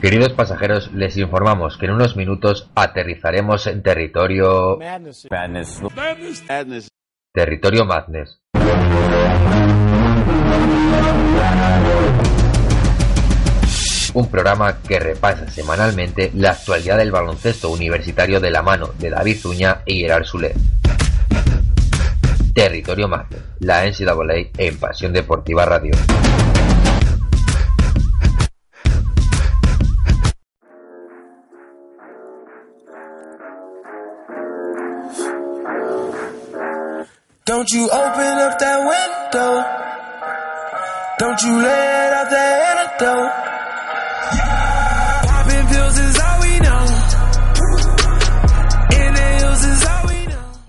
Queridos pasajeros, les informamos que en unos minutos aterrizaremos en territorio... Madness. Madness. Madness. Territorio Madness. Un programa que repasa semanalmente la actualidad del baloncesto universitario de la mano de David Zuña y Gerard Soler. Territorio Madness, la NCAA en Pasión Deportiva Radio. Don't you open up that window. Don't you let out that antidote. Popping pills is all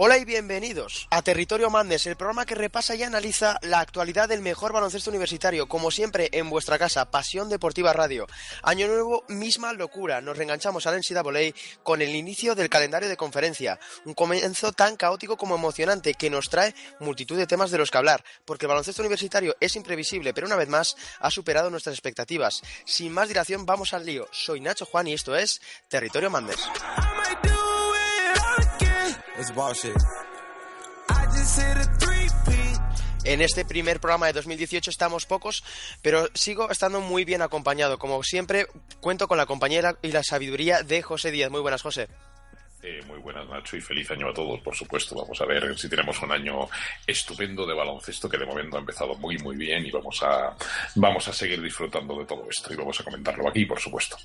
Hola y bienvenidos a Territorio Mandes, el programa que repasa y analiza la actualidad del mejor baloncesto universitario, como siempre en vuestra casa, Pasión Deportiva Radio. Año nuevo, misma locura, nos reenganchamos al NCAA con el inicio del calendario de conferencia, un comienzo tan caótico como emocionante que nos trae multitud de temas de los que hablar, porque el baloncesto universitario es imprevisible, pero una vez más ha superado nuestras expectativas. Sin más dilación, vamos al lío. Soy Nacho Juan y esto es Territorio Mandes. Again. It's bullshit. I just hit a three-peat. En este primer programa de 2018 estamos pocos, pero sigo estando muy bien acompañado. Como siempre, cuento con la compañera y la sabiduría de José Díaz. Muy buenas, José. Eh, muy buenas, Nacho, y feliz año a todos, por supuesto. Vamos a ver si tenemos un año estupendo de baloncesto que de momento ha empezado muy, muy bien y vamos a, vamos a seguir disfrutando de todo esto y vamos a comentarlo aquí, por supuesto.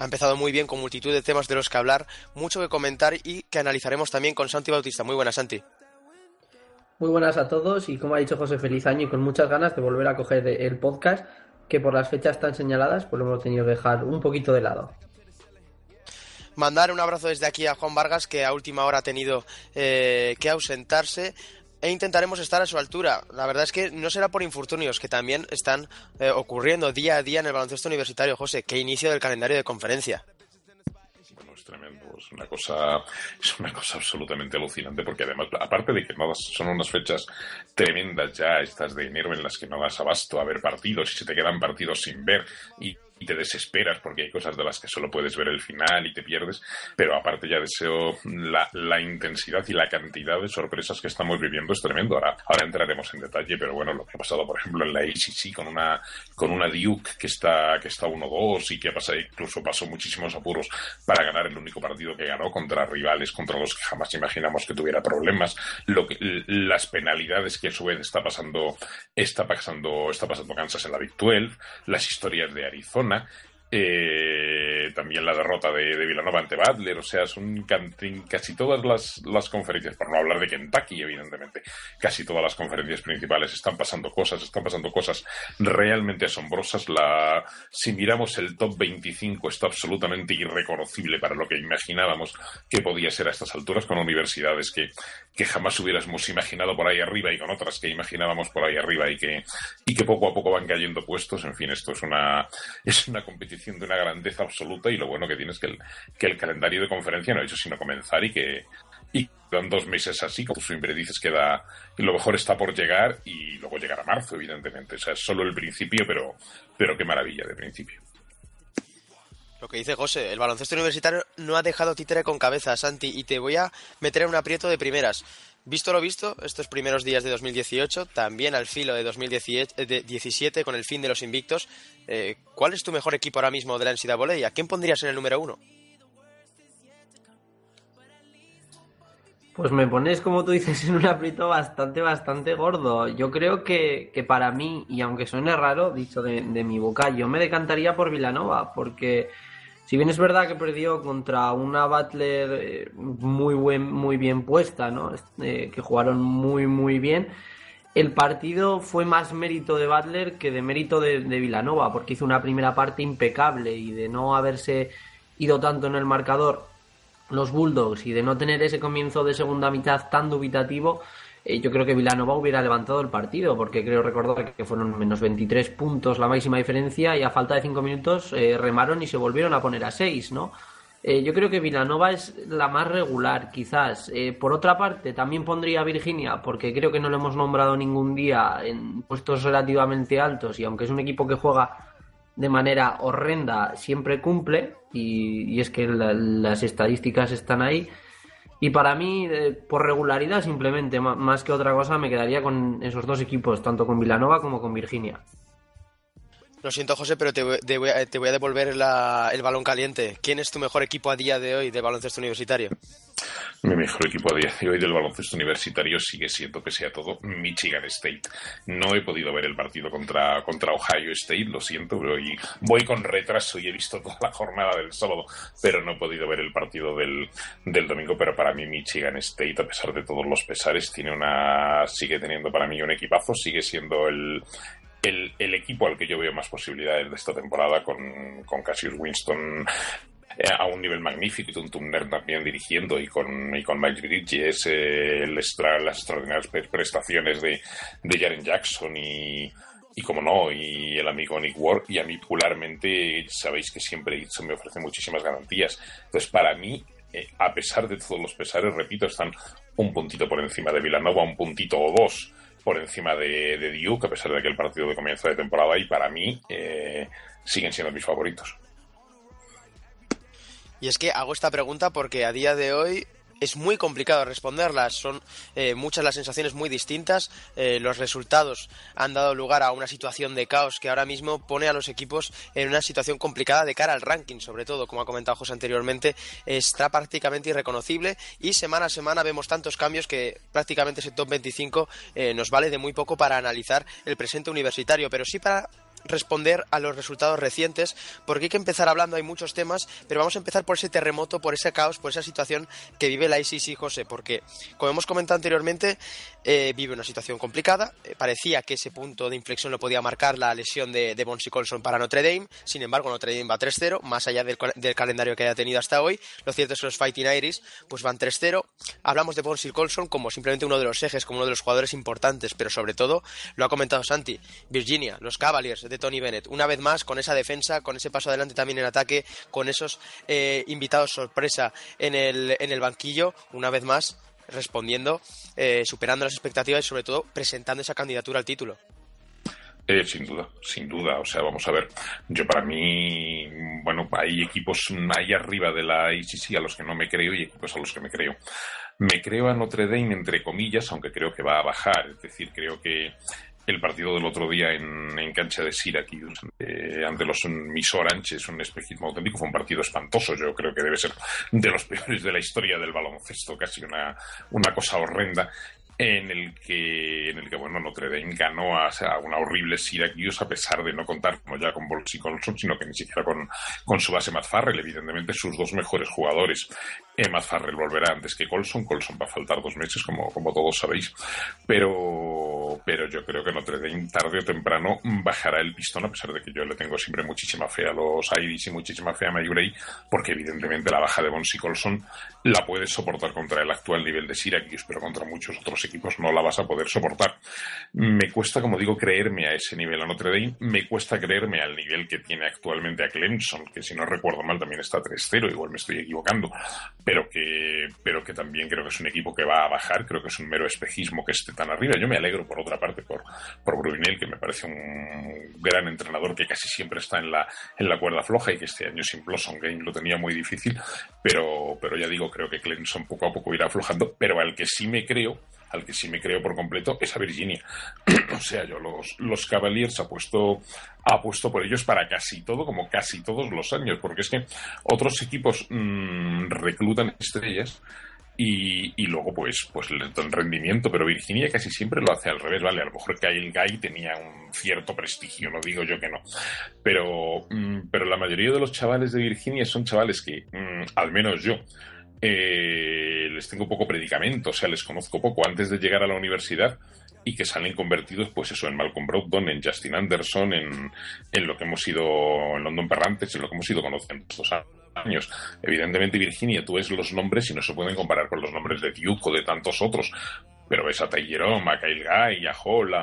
Ha empezado muy bien con multitud de temas de los que hablar, mucho que comentar y que analizaremos también con Santi Bautista. Muy buenas, Santi. Muy buenas a todos y como ha dicho José, feliz año y con muchas ganas de volver a coger el podcast que por las fechas tan señaladas pues lo hemos tenido que dejar un poquito de lado. Mandar un abrazo desde aquí a Juan Vargas, que a última hora ha tenido eh, que ausentarse. E intentaremos estar a su altura. La verdad es que no será por infortunios que también están eh, ocurriendo día a día en el baloncesto universitario, José. Qué inicio del calendario de conferencia. Bueno, es tremendo, es una cosa, es una cosa absolutamente alucinante porque además, aparte de que son unas fechas tremendas ya, estas de enero en las que no das abasto a ver partidos y se te quedan partidos sin ver y, y te desesperas porque hay cosas de las que solo puedes ver el final y te pierdes, pero aparte ya deseo la, la intensidad y la cantidad de sorpresas que estamos viviendo es tremendo. Ahora, ahora entraremos en detalle, pero bueno, lo que ha pasado, por ejemplo, en la ACC con una, con una Duke que está, que está 1-2 y que pasa, incluso pasó muchísimos apuros para ganar el único partido que ganó contra rivales contra los que jamás imaginamos que tuviera problemas, lo que, las penalidades que a su vez está pasando, está pasando, está pasando Kansas en la Big 12, las historias de Arizona, eh, también la derrota de, de Villanova ante Butler, o sea, son casi todas las, las conferencias, por no hablar de Kentucky, evidentemente, casi todas las conferencias principales están pasando cosas, están pasando cosas realmente asombrosas. La, si miramos el top 25 está absolutamente irreconocible para lo que imaginábamos que podía ser a estas alturas, con universidades que, que jamás hubiéramos imaginado por ahí arriba y con otras que imaginábamos por ahí arriba y que, y que poco a poco van cayendo puestos. En fin, esto es una, es una competición de una grandeza absoluta y lo bueno que tiene es que el, que el calendario de conferencia no ha hecho sino comenzar y que y dan dos meses así, como siempre dices, que da, y lo mejor está por llegar y luego llegar a marzo, evidentemente. O sea, es solo el principio, pero, pero qué maravilla de principio. Lo que dice José, el baloncesto universitario no ha dejado títere con cabeza, Santi, y te voy a meter en un aprieto de primeras. Visto lo visto, estos primeros días de 2018, también al filo de 2017 con el fin de los invictos, eh, ¿cuál es tu mejor equipo ahora mismo de la NCAA? ¿A quién pondrías en el número uno? Pues me pones, como tú dices, en un aprieto bastante, bastante gordo. Yo creo que, que para mí, y aunque suene raro, dicho de, de mi boca, yo me decantaría por Vilanova, porque si bien es verdad que perdió contra una Butler eh, muy, buen, muy bien puesta, ¿no? Eh, que jugaron muy, muy bien, el partido fue más mérito de Butler que de mérito de, de Vilanova, porque hizo una primera parte impecable y de no haberse ido tanto en el marcador los Bulldogs y de no tener ese comienzo de segunda mitad tan dubitativo, eh, yo creo que Vilanova hubiera levantado el partido, porque creo recordar que fueron menos 23 puntos la máxima diferencia y a falta de 5 minutos eh, remaron y se volvieron a poner a 6, ¿no? Eh, yo creo que Vilanova es la más regular, quizás. Por otra parte, también pondría a Virginia, porque creo que no lo hemos nombrado ningún día en puestos relativamente altos y aunque es un equipo que juega de manera horrenda siempre cumple y, es que las estadísticas están ahí. Y para mí, eh, por regularidad simplemente, más que otra cosa, me quedaría con esos dos equipos, tanto con Villanova como con Virginia. Lo siento, José, pero te, voy, a, devolver el balón caliente. ¿Quién es tu mejor equipo a día de hoy de baloncesto universitario? Mi mejor equipo a día de hoy del baloncesto universitario sigue siendo, que sea todo, Michigan State. No he podido ver el partido contra, contra Ohio State, lo siento, pero hoy voy con retraso y he visto toda la jornada del sábado, pero no he podido ver el partido del, del domingo. Pero para mí, Michigan State, a pesar de todos los pesares, tiene una, sigue teniendo para mí un equipazo, sigue siendo el, el, equipo al que yo veo más posibilidades de esta temporada con, con Cassius Winston eh, a un nivel magnífico y un Turner también dirigiendo y con, y con Mike Bridges eh, las extraordinarias prestaciones de, de Jaren Jackson y, y como no, y el amigo Nick Ward, y a mí particularmente sabéis que siempre se me ofrece muchísimas garantías. Entonces, para mí, eh, a pesar de todos los pesares, repito, están un puntito por encima de Villanova, un puntito o dos por encima de, de Duke, a pesar de que el partido de comienzo de temporada, y para mí eh, siguen siendo mis favoritos. Y es que hago esta pregunta porque a día de hoy es muy complicado responderlas. Son eh, muchas las sensaciones muy distintas. Eh, los resultados han dado lugar a una situación de caos que ahora mismo pone a los equipos en una situación complicada de cara al ranking, sobre todo, como ha comentado José anteriormente, está prácticamente irreconocible y semana a semana vemos tantos cambios que prácticamente ese top 25 eh, nos vale de muy poco para analizar el presente universitario, pero sí para responder a los resultados recientes, porque hay que empezar hablando, hay muchos temas, pero vamos a empezar por ese terremoto, por ese caos, por esa situación que vive la ICC, José, porque, como hemos comentado anteriormente, eh, vive una situación complicada, eh, parecía que ese punto de inflexión lo podía marcar la lesión de, de Bonsi Colson para Notre Dame, sin embargo Notre Dame va 3-0, más allá del, calendario que haya tenido hasta hoy, lo cierto es que los Fighting Irish pues van 3-0, hablamos de Bonsi Colson como simplemente uno de los ejes, como uno de los jugadores importantes, pero sobre todo, lo ha comentado Santi, Virginia, los Cavaliers, de Tony Bennett. Una vez más, con esa defensa, con ese paso adelante también en ataque, con esos eh, invitados sorpresa en el, en el banquillo, una vez más respondiendo, eh, superando las expectativas y sobre todo presentando esa candidatura al título. Eh, sin duda, sin duda. O sea, vamos a ver. Yo para mí, bueno, hay equipos ahí arriba de la ICC a los que no me creo y equipos a los que me creo. Me creo a Notre Dame entre comillas, aunque creo que va a bajar. Es decir, creo que el partido del otro día en, cancha de Syracuse ante los Miss Orange es un espejismo auténtico, fue un partido espantoso, yo creo que debe ser de los peores de la historia del baloncesto, casi una, una cosa horrenda en el que en el que bueno Notre Dame ganó a, una horrible Syracuse a pesar de no contar como ya con Bolsi Colson sino que ni siquiera con, con su base Matt Farrell evidentemente sus dos mejores jugadores. Eh, Matt Farrell volverá antes que Colson Colson va a faltar dos meses como, como todos sabéis pero pero yo creo que Notre Dame tarde o temprano bajará el pistón a pesar de que yo le tengo siempre muchísima fe a los Iris y muchísima fe a Mayurey porque evidentemente la baja de Bonsi Colson la puede soportar contra el actual nivel de Syracuse pero contra muchos otros equipos no la vas a poder soportar. Me cuesta, como digo, creerme a ese nivel a Notre Dame, me cuesta creerme al nivel que tiene actualmente a Clemson, que si no recuerdo mal también está 3-0, igual me estoy equivocando, pero que, pero que también creo que es un equipo que va a bajar, creo que es un mero espejismo que esté tan arriba. Yo me alegro, por otra parte, por, por que me parece un gran entrenador que casi siempre está en la, en la cuerda floja y que este año sin Blossom Game lo tenía muy difícil, pero, pero ya digo, creo que Clemson poco a poco irá aflojando, pero al que sí me creo al que sí me creo por completo es a Virginia. o sea, yo los, los Cavaliers apuesto, apuesto por ellos para casi todo, como casi todos los años, porque es que otros equipos mm, reclutan estrellas. Y, y, luego pues pues dan rendimiento, pero Virginia casi siempre lo hace al revés, ¿vale? A lo mejor Kyle Guy tenía un cierto prestigio, no digo yo que no, pero, mm, pero la mayoría de los chavales de Virginia son chavales que, mm, al menos yo, eh, les tengo poco predicamento, o sea, les conozco poco antes de llegar a la universidad y que salen convertidos, pues eso, en Malcolm Brogdon, en Justin Anderson, en, en lo que hemos ido, en London Perrantes, en lo que hemos ido conociendo estos años. Evidentemente, Virginia, tú ves los nombres y no se pueden comparar con los nombres de Duke o de tantos otros, pero ves a Tyron, a Kyle Guy, a Hall,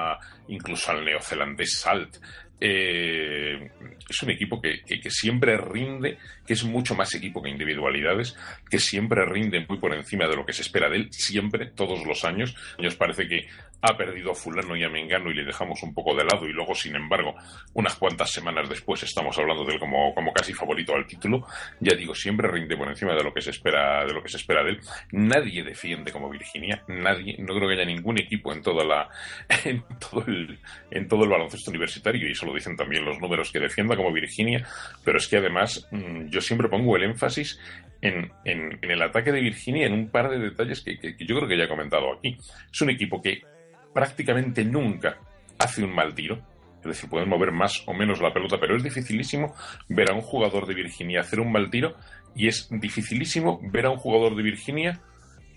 incluso al neozelandés Salt. Eh, es un equipo que, que, siempre rinde, que es mucho más equipo que individualidades, que siempre rinde muy por encima de lo que se espera de él, siempre, todos los años. Nos parece que ha perdido a fulano y a mengano y le dejamos un poco de lado y luego, sin embargo, unas cuantas semanas después estamos hablando de él como, como casi favorito al título. Ya digo, siempre rinde por encima de lo que se espera, de lo que se espera de él. Nadie defiende como Virginia, nadie, no creo que haya ningún equipo en toda la, en todo el, en todo el baloncesto universitario y eso lo dicen también los números que defienda como Virginia, pero es que además mm, yo siempre pongo el énfasis en, en, el ataque de Virginia en un par de detalles que, yo creo que ya he comentado aquí. Es un equipo que prácticamente nunca hace un mal tiro, es decir, pueden mover más o menos la pelota, pero es dificilísimo ver a un jugador de Virginia hacer un mal tiro y es dificilísimo ver a un jugador de Virginia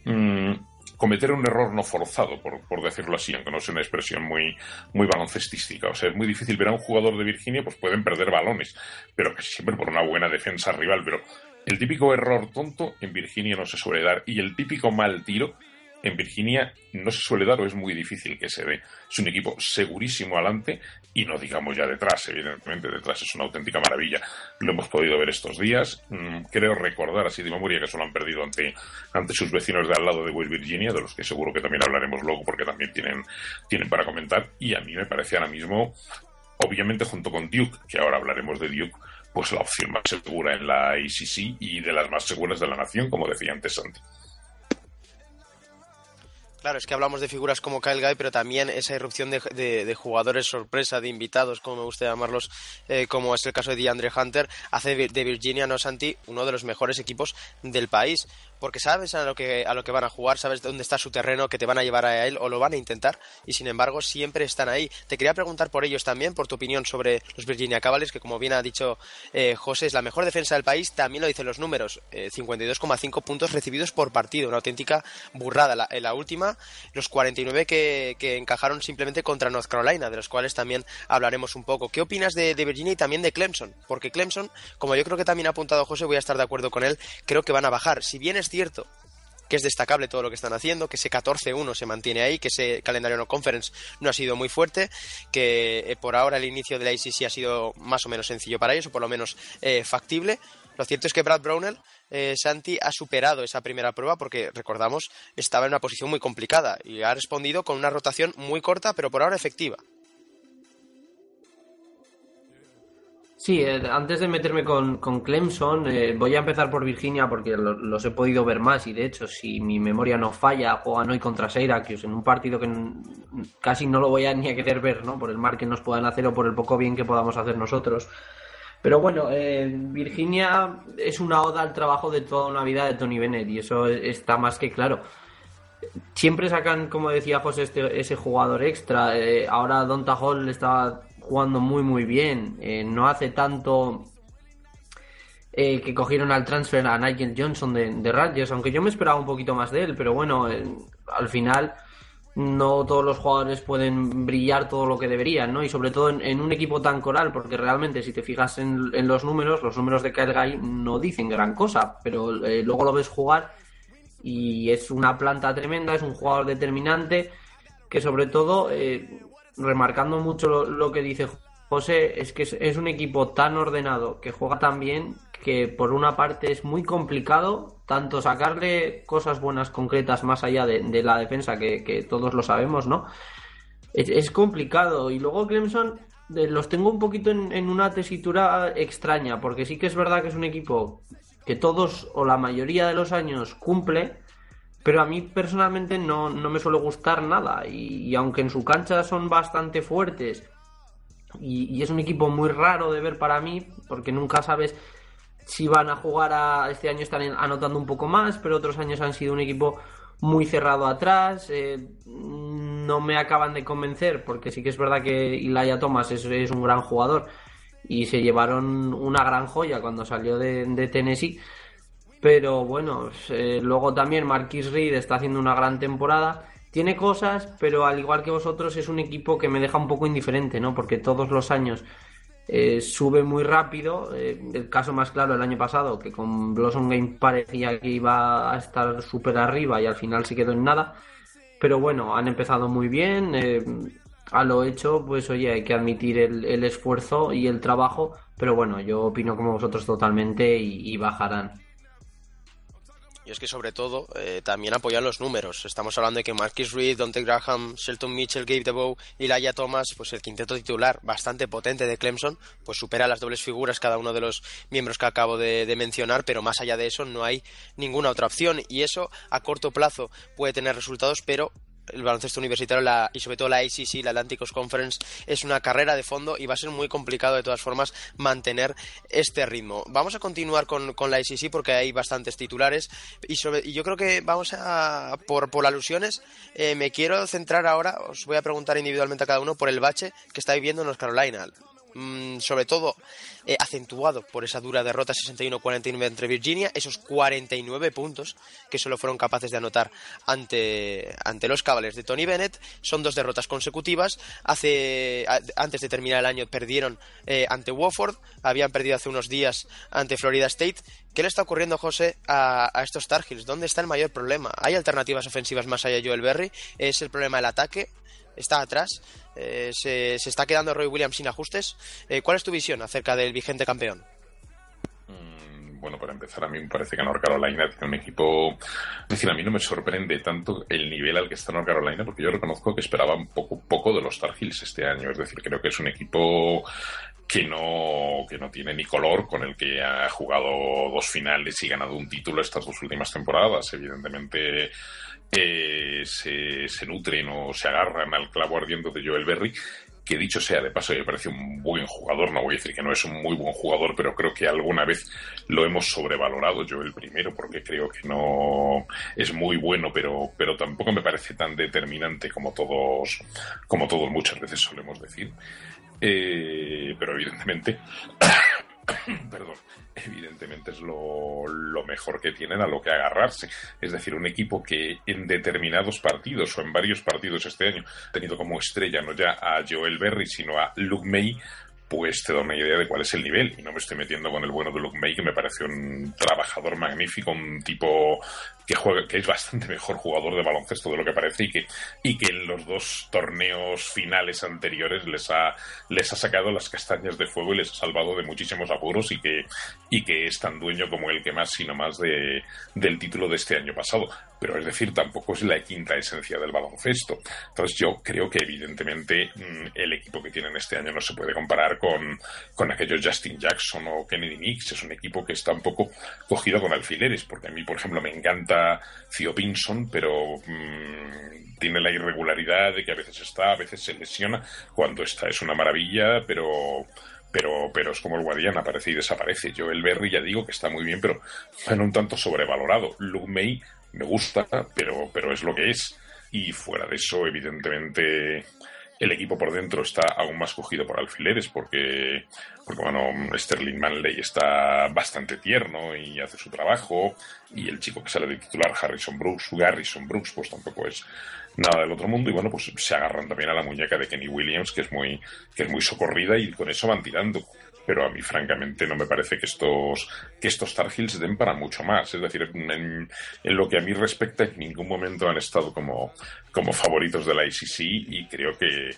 mm, cometer un error no forzado, por, decirlo así, aunque no sea una expresión muy, muy baloncestística. O sea, es muy difícil ver a un jugador de Virginia, pues pueden perder balones, pero casi siempre por una buena defensa rival. Pero el típico error tonto en Virginia no se suele dar y el típico mal tiro en Virginia no se suele dar o es muy difícil que se dé. Es un equipo segurísimo adelante y no digamos ya detrás, evidentemente detrás es una auténtica maravilla. Lo hemos podido ver estos días. Mm, creo recordar así de memoria que solo han perdido ante, ante sus vecinos de al lado de West Virginia, de los que seguro que también hablaremos luego porque también tienen, tienen para comentar. Y a mí me parece ahora mismo, obviamente junto con Duke, que ahora hablaremos de Duke, pues la opción más segura en la ACC y de las más seguras de la nación, como decía antes Santi. Claro, es que hablamos de figuras como Kyle Guy, pero también esa irrupción de, jugadores sorpresa, de invitados, como me gusta llamarlos, eh, como es el caso de DeAndre Hunter, hace de Virginia No Santi uno de los mejores equipos del país porque sabes a lo que a lo que van a jugar, sabes dónde está su terreno, que te van a llevar a él o lo van a intentar y sin embargo siempre están ahí. Te quería preguntar por ellos también, por tu opinión sobre los Virginia Cavaliers, que como bien ha dicho eh, José es la mejor defensa del país, también lo dicen los números, 52,5 eh, puntos recibidos por partido, una auténtica burrada. en la última, los 49 que, que, encajaron simplemente contra North Carolina, de los cuales también hablaremos un poco. ¿Qué opinas de, de Virginia y también de Clemson? Porque Clemson, como yo creo que también ha apuntado José, voy a estar de acuerdo con él, creo que van a bajar. Si bien es cierto que es destacable todo lo que están haciendo, que ese 14-1 se mantiene ahí, que ese calendario no conference no ha sido muy fuerte, que eh, por ahora el inicio de la ICC ha sido más o menos sencillo para ellos, o por lo menos eh, factible. Lo cierto es que Brad Brownell, eh, Santi, ha superado esa primera prueba porque, recordamos, estaba en una posición muy complicada y ha respondido con una rotación muy corta, pero por ahora efectiva. Sí, eh, antes de meterme con, con Clemson, eh, voy a empezar por Virginia porque los he podido ver más y de hecho, si mi memoria no falla, juegan hoy contra Syracuse en un partido que casi no lo voy a ni a querer ver, ¿no? Por el mal que nos puedan hacer o por el poco bien que podamos hacer nosotros. Pero bueno, eh, Virginia es una oda al trabajo de toda una vida de Tony Bennett y eso está más que claro. Siempre sacan, como decía José, este, ese jugador extra. ahora Donta Hall está jugando muy muy bien. Eh, no hace tanto eh, que cogieron al transfer a Nigel Johnson de, de Rangers, aunque yo me esperaba un poquito más de él, pero bueno, eh, al final no todos los jugadores pueden brillar todo lo que deberían, ¿no? Y sobre todo en, un equipo tan coral, porque realmente si te fijas en, los números, los números de Kyle Guy no dicen gran cosa, pero luego lo ves jugar y es una planta tremenda, es un jugador determinante que sobre todo remarcando mucho lo, que dice José, es que es, un equipo tan ordenado, que juega tan bien, que por una parte es muy complicado tanto sacarle cosas buenas concretas más allá de, la defensa, que, todos lo sabemos, ¿no? Es, complicado. Y luego Clemson los tengo un poquito en, en, una tesitura extraña, porque sí que es verdad que es un equipo que todos o la mayoría de los años cumple, pero a mí personalmente no, me suele gustar nada. Y, aunque en su cancha son bastante fuertes y, es un equipo muy raro de ver para mí, porque nunca sabes si van a jugar a. Este año están anotando un poco más, pero otros años han sido un equipo muy cerrado atrás. Eh, no me acaban de convencer, porque sí que es verdad que Ilaya Thomas es, es un gran jugador y se llevaron una gran joya cuando salió de, de Tennessee pero bueno, eh, luego también Marquis Reed está haciendo una gran temporada. Tiene cosas, pero al igual que vosotros es un equipo que me deja un poco indiferente, ¿no? Porque todos los años eh, sube muy rápido. Eh, el caso más claro el año pasado, que con Blossom Game parecía que iba a estar súper arriba y al final se quedó en nada. Pero bueno, han empezado muy bien. a lo hecho, pues oye, hay que admitir el, el esfuerzo y el trabajo, pero bueno, yo opino como vosotros totalmente y, y bajarán. Y es que sobre todo eh, también apoyan los números. Estamos hablando de que Marquis Reed, Dante Graham, Shelton Mitchell, Gabe DeBow y Laia Thomas, pues el quinteto titular bastante potente de Clemson, pues supera las dobles figuras cada uno de los miembros que acabo de, de mencionar, pero más allá de eso no hay ninguna otra opción. Y eso a corto plazo puede tener resultados, pero el baloncesto universitario la, y sobre todo la ACC, la Atlantic Conference, es una carrera de fondo y va a ser muy complicado de todas formas mantener este ritmo. Vamos a continuar con, con la ACC porque hay bastantes titulares y, sobre, y yo creo que vamos a, por, por alusiones, eh, me quiero centrar ahora, os voy a preguntar individualmente a cada uno por el bache que está viviendo North Carolina. Mm, sobre todo eh, acentuado por esa dura derrota 61-49 entre Virginia, esos 49 puntos que solo fueron capaces de anotar ante, ante los Cavaliers de Tony Bennett. Son dos derrotas consecutivas. Hace, antes de terminar el año perdieron eh, ante Wofford, habían perdido hace unos días ante Florida State. ¿Qué le está ocurriendo, José, a, a estos Tar Heels? ¿Dónde está el mayor problema? ¿Hay alternativas ofensivas más allá de Joel Berry? ¿Es el problema el ataque? Está atrás, eh, se, se, está quedando Roy Williams sin ajustes. Eh, ¿Cuál es tu visión acerca del vigente campeón? Mm, bueno, para empezar, a mí me parece que North Carolina tiene un equipo. Es decir, a mí no me sorprende tanto el nivel al que está North Carolina, porque yo reconozco que esperaba un poco, poco de los Tar Heels este año. Es decir, creo que es un equipo que no, que no tiene ni color, con el que ha jugado dos finales y ganado un título estas dos últimas temporadas. Evidentemente, eh, se, se, nutren o se agarran al clavo ardiendo de Joel Berry, que dicho sea de paso, me parece un buen jugador, no voy a decir que no es un muy buen jugador, pero creo que alguna vez lo hemos sobrevalorado yo el primero, porque creo que no es muy bueno, pero, pero tampoco me parece tan determinante como todos, como todos muchas veces solemos decir. Eh, pero evidentemente, perdón, evidentemente es lo, mejor que tienen a lo que agarrarse. Es decir, un equipo que en determinados partidos o en varios partidos este año ha tenido como estrella no ya a Joel Berry, sino a Luke May, pues te da una idea de cuál es el nivel. Y no me estoy metiendo con el bueno de Luke May, que me parece un trabajador magnífico, un tipo que juega, que es bastante mejor jugador de baloncesto de lo que parece y que, y que en los dos torneos finales anteriores les ha, les ha sacado las castañas de fuego y les ha salvado de muchísimos apuros y que, y que es tan dueño como el que más, sino más de, del título de este año pasado. Pero es decir, tampoco es la quinta esencia del baloncesto. Entonces yo creo que evidentemente el equipo que tienen este año no se puede comparar con, con aquellos Justin Jackson o Kennedy Knicks. Es un equipo que está un poco cogido con alfileres, porque a mí, por ejemplo, me encanta Pinson, pero mmm, tiene la irregularidad de que a veces está, a veces se lesiona. Cuando está es una maravilla, pero pero, pero es como el Guardián, aparece y desaparece. Yo el Berry ya digo que está muy bien, pero bueno, un tanto sobrevalorado. Luke May me gusta, pero, pero es lo que es. Y fuera de eso, evidentemente, el equipo por dentro está aún más cogido por alfileres porque, porque bueno, Sterling Manley está bastante tierno y hace su trabajo y el chico que sale de titular, Harrison Brooks, Garrison Brooks, pues tampoco es nada del otro mundo y bueno, pues se agarran también a la muñeca de Kenny Williams que es muy, que es muy socorrida y con eso van tirando pero a mí francamente no me parece que estos que estos Tar Heels den para mucho más. Es decir, en, en, lo que a mí respecta, en ningún momento han estado como, como favoritos de la ICC y creo que,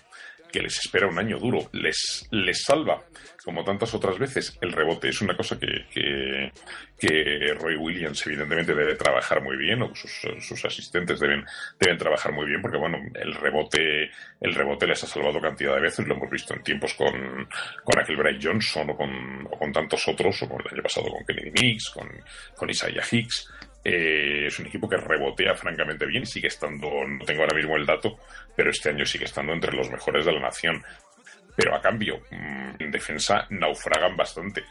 que les espera un año duro. Les, les salva, como tantas otras veces, el rebote. Es una cosa que, que, Roy Williams evidentemente debe trabajar muy bien, o sus, sus, asistentes deben, deben trabajar muy bien, porque bueno, el rebote, el rebote les ha salvado cantidad de veces, lo hemos visto en tiempos con, con aquel Bryce Johnson o con, o con tantos otros, o con el año pasado con Kennedy Mix, con, con Isaiah Hicks. Eh, es un equipo que rebotea francamente bien sigue estando, no tengo ahora mismo el dato, pero este año sigue estando entre los mejores de la nación. Pero a cambio, mmm, en defensa naufragan bastante.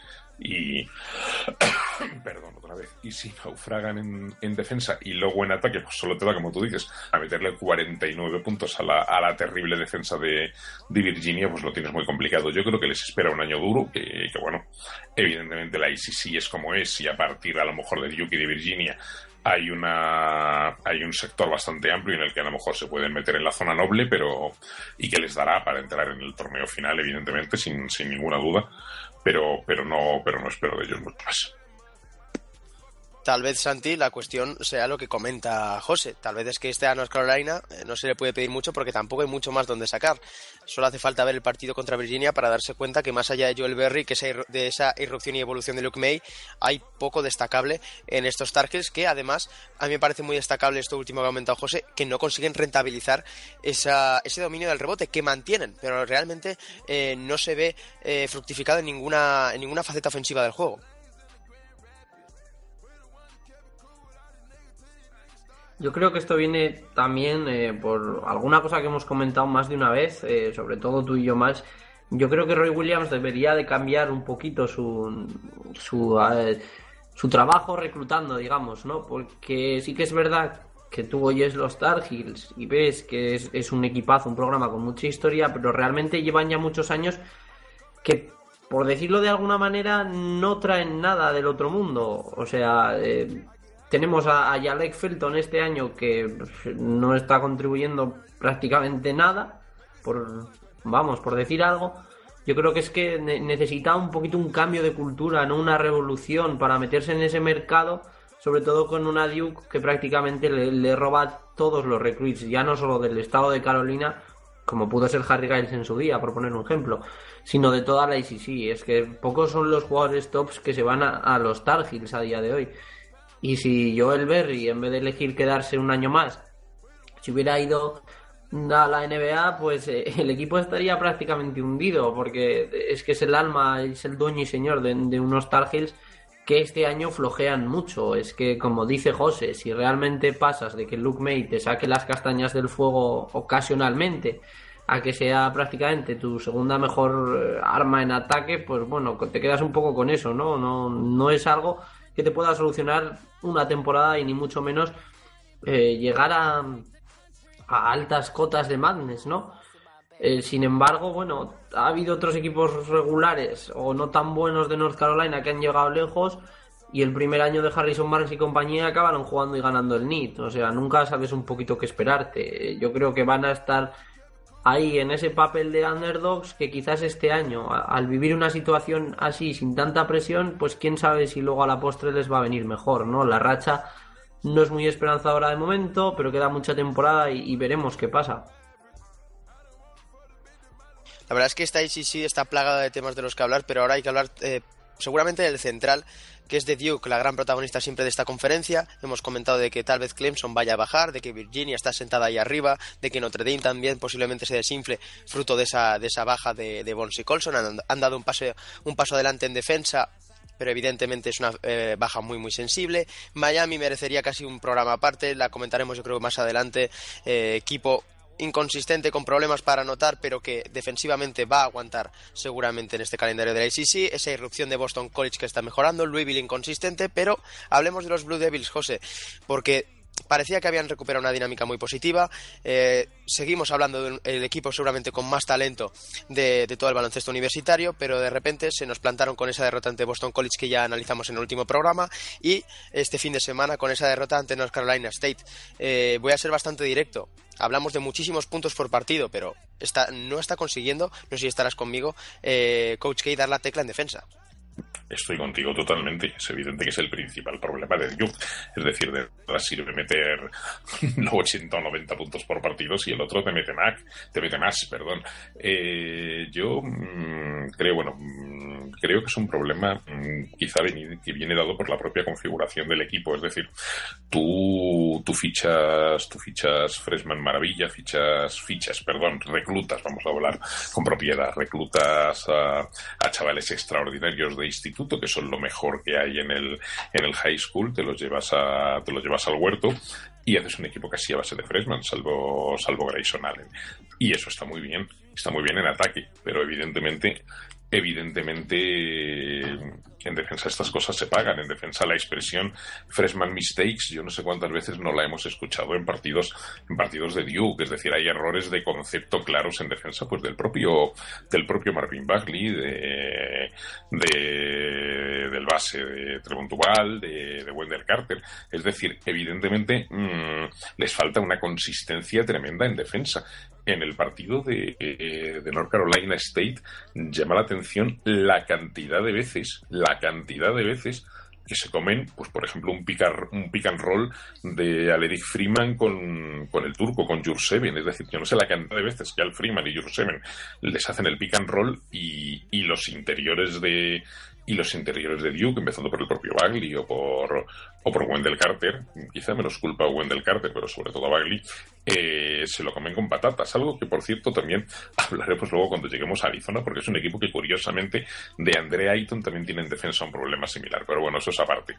Y. Perdón, otra vez. Y si naufragan en, en, defensa y luego en ataque, pues solo te da, como tú dices, a meterle 49 puntos a la, a la terrible defensa de, de, Virginia, pues lo tienes muy complicado. Yo creo que les espera un año duro, que, bueno, evidentemente la ICC es como es, y a partir a lo mejor de Duke y de Virginia hay una hay un sector bastante amplio en el que a lo mejor se pueden meter en la zona noble pero y que les dará para entrar en el torneo final evidentemente sin, sin ninguna duda pero pero no pero no espero de ellos mucho más tal vez, Santi, la cuestión sea lo que comenta José. Tal vez es que este a North Carolina eh, no se le puede pedir mucho porque tampoco hay mucho más donde sacar. Solo hace falta ver el partido contra Virginia para darse cuenta que más allá de Joel Berry, que de esa irrupción y evolución de Luke May, hay poco destacable en estos Targets que además a mí me parece muy destacable esto último que ha comentado José, que no consiguen rentabilizar ese dominio del rebote que mantienen, pero realmente eh, no se ve eh, fructificado en ninguna, en ninguna faceta ofensiva del juego. Yo creo que esto viene también eh, por alguna cosa que hemos comentado más de una vez, eh, sobre todo tú y yo más. Yo creo que Roy Williams debería de cambiar un poquito su, su, eh, su trabajo reclutando, digamos, ¿no? Porque sí que es verdad que tú oyes los Tar Heels y ves que es, es, un equipazo, un programa con mucha historia, pero realmente llevan ya muchos años que, por decirlo de alguna manera, no traen nada del otro mundo. O sea, tenemos a, Jalek Felton este año que pues, no está contribuyendo prácticamente nada, por vamos, por decir algo. Yo creo que es que necesita un poquito un cambio de cultura, no una revolución para meterse en ese mercado, sobre todo con una Duke que prácticamente le, roba todos los recruits, ya no solo del estado de Carolina, como pudo ser Harry Giles en su día, por poner un ejemplo, sino de toda la ICC. Es que pocos son los jugadores tops que se van a, los Tar Heels a día de hoy. Y si Joel Berry, en vez de elegir quedarse un año más, si hubiera ido a la NBA, pues eh, el equipo estaría prácticamente hundido, porque es que es el alma, es el dueño y señor de, unos Tar Heels que este año flojean mucho. Es que, como dice José, si realmente pasas de que Luke May te saque las castañas del fuego ocasionalmente a que sea prácticamente tu segunda mejor eh, arma en ataque, pues bueno, te quedas un poco con eso, ¿no? No, no es algo que te pueda solucionar una temporada y ni mucho menos eh, llegar a, a, altas cotas de Madness, ¿no? Eh, sin embargo, bueno, ha habido otros equipos regulares o no tan buenos de North Carolina que han llegado lejos y el primer año de Harrison Barnes y compañía acabaron jugando y ganando el NIT. O sea, nunca sabes un poquito qué esperarte. Yo creo que van a estar ahí en ese papel de underdogs que quizás este año, al vivir una situación así sin tanta presión, pues quién sabe si luego a la postre les va a venir mejor, ¿no? La racha no es muy esperanzadora de momento, pero queda mucha temporada y, veremos qué pasa. La verdad es que esta sí está plagada de temas de los que hablar, pero ahora hay que hablar eh, seguramente del central, que es de Duke, la gran protagonista siempre de esta conferencia. Hemos comentado de que tal vez Clemson vaya a bajar, de que Virginia está sentada ahí arriba, de que Notre Dame también posiblemente se desinfle fruto de esa, de esa baja de, de y Colson. Han, dado un paso, un paso adelante en defensa, pero evidentemente es una eh, baja muy muy sensible. Miami merecería casi un programa aparte, la comentaremos yo creo más adelante. Eh, equipo inconsistente, con problemas para anotar, pero que defensivamente va a aguantar seguramente en este calendario de la ACC. Esa irrupción de Boston College que está mejorando, Louisville inconsistente, pero hablemos de los Blue Devils, José, porque parecía que habían recuperado una dinámica muy positiva. Eh, seguimos hablando del equipo seguramente con más talento de, todo el baloncesto universitario, pero de repente se nos plantaron con esa derrota ante Boston College que ya analizamos en el último programa y este fin de semana con esa derrota ante North Carolina State. Eh, voy a ser bastante directo. Hablamos de muchísimos puntos por partido, pero está, no está consiguiendo, no sé si estarás conmigo, eh, Coach K dar la tecla en defensa. Estoy contigo totalmente. Es evidente que es el principal problema de Duke. Es decir, de verdad sirve meter 80 o 90 puntos por partido si el otro te mete más, te mete más, perdón. Eh, yo mm, creo, bueno, mm, creo que es un problema mm, quizá que viene dado por la propia configuración del equipo. Es decir, tú, tú fichas, tú fichas Freshman Maravilla, fichas, fichas, perdón, reclutas, vamos a hablar con propiedad, reclutas a, a chavales extraordinarios de instituto, que son lo mejor que hay en el, en el high school, te los llevas a, te los llevas al huerto y haces un equipo casi a base de freshman, salvo, salvo Grayson Allen. Y eso está muy bien, está muy bien en ataque, pero evidentemente evidentemente en defensa estas cosas se pagan. En defensa la expresión freshman mistakes, yo no sé cuántas veces no la hemos escuchado en partidos, en partidos de Duke. Es decir, hay errores de concepto claros en defensa, pues del propio, del propio Marvin Bagley, de, del base de Trevon Duval, de, de Wendell Carter. Es decir, evidentemente mm, les falta una consistencia tremenda en defensa en el partido de, eh, de, North Carolina State llama la atención la cantidad de veces, la cantidad de veces que se comen, pues por ejemplo, un pick, un pick and roll de Aleric Freeman con, con, el turco, con Jurseven. Es decir, yo no sé la cantidad de veces que al Freeman y Jurseven les hacen el pick and roll y, y los interiores de, y los interiores de Duke, empezando por el propio Bagley o por, o por Wendell Carter, quizá menos culpa a Wendell Carter, pero sobre todo Bagley, eh, se lo comen con patatas. Algo que, por cierto, también hablaremos luego cuando lleguemos a Arizona, porque es un equipo que, curiosamente, de Andre Ayton también tiene en defensa un problema similar. Pero bueno, eso es aparte.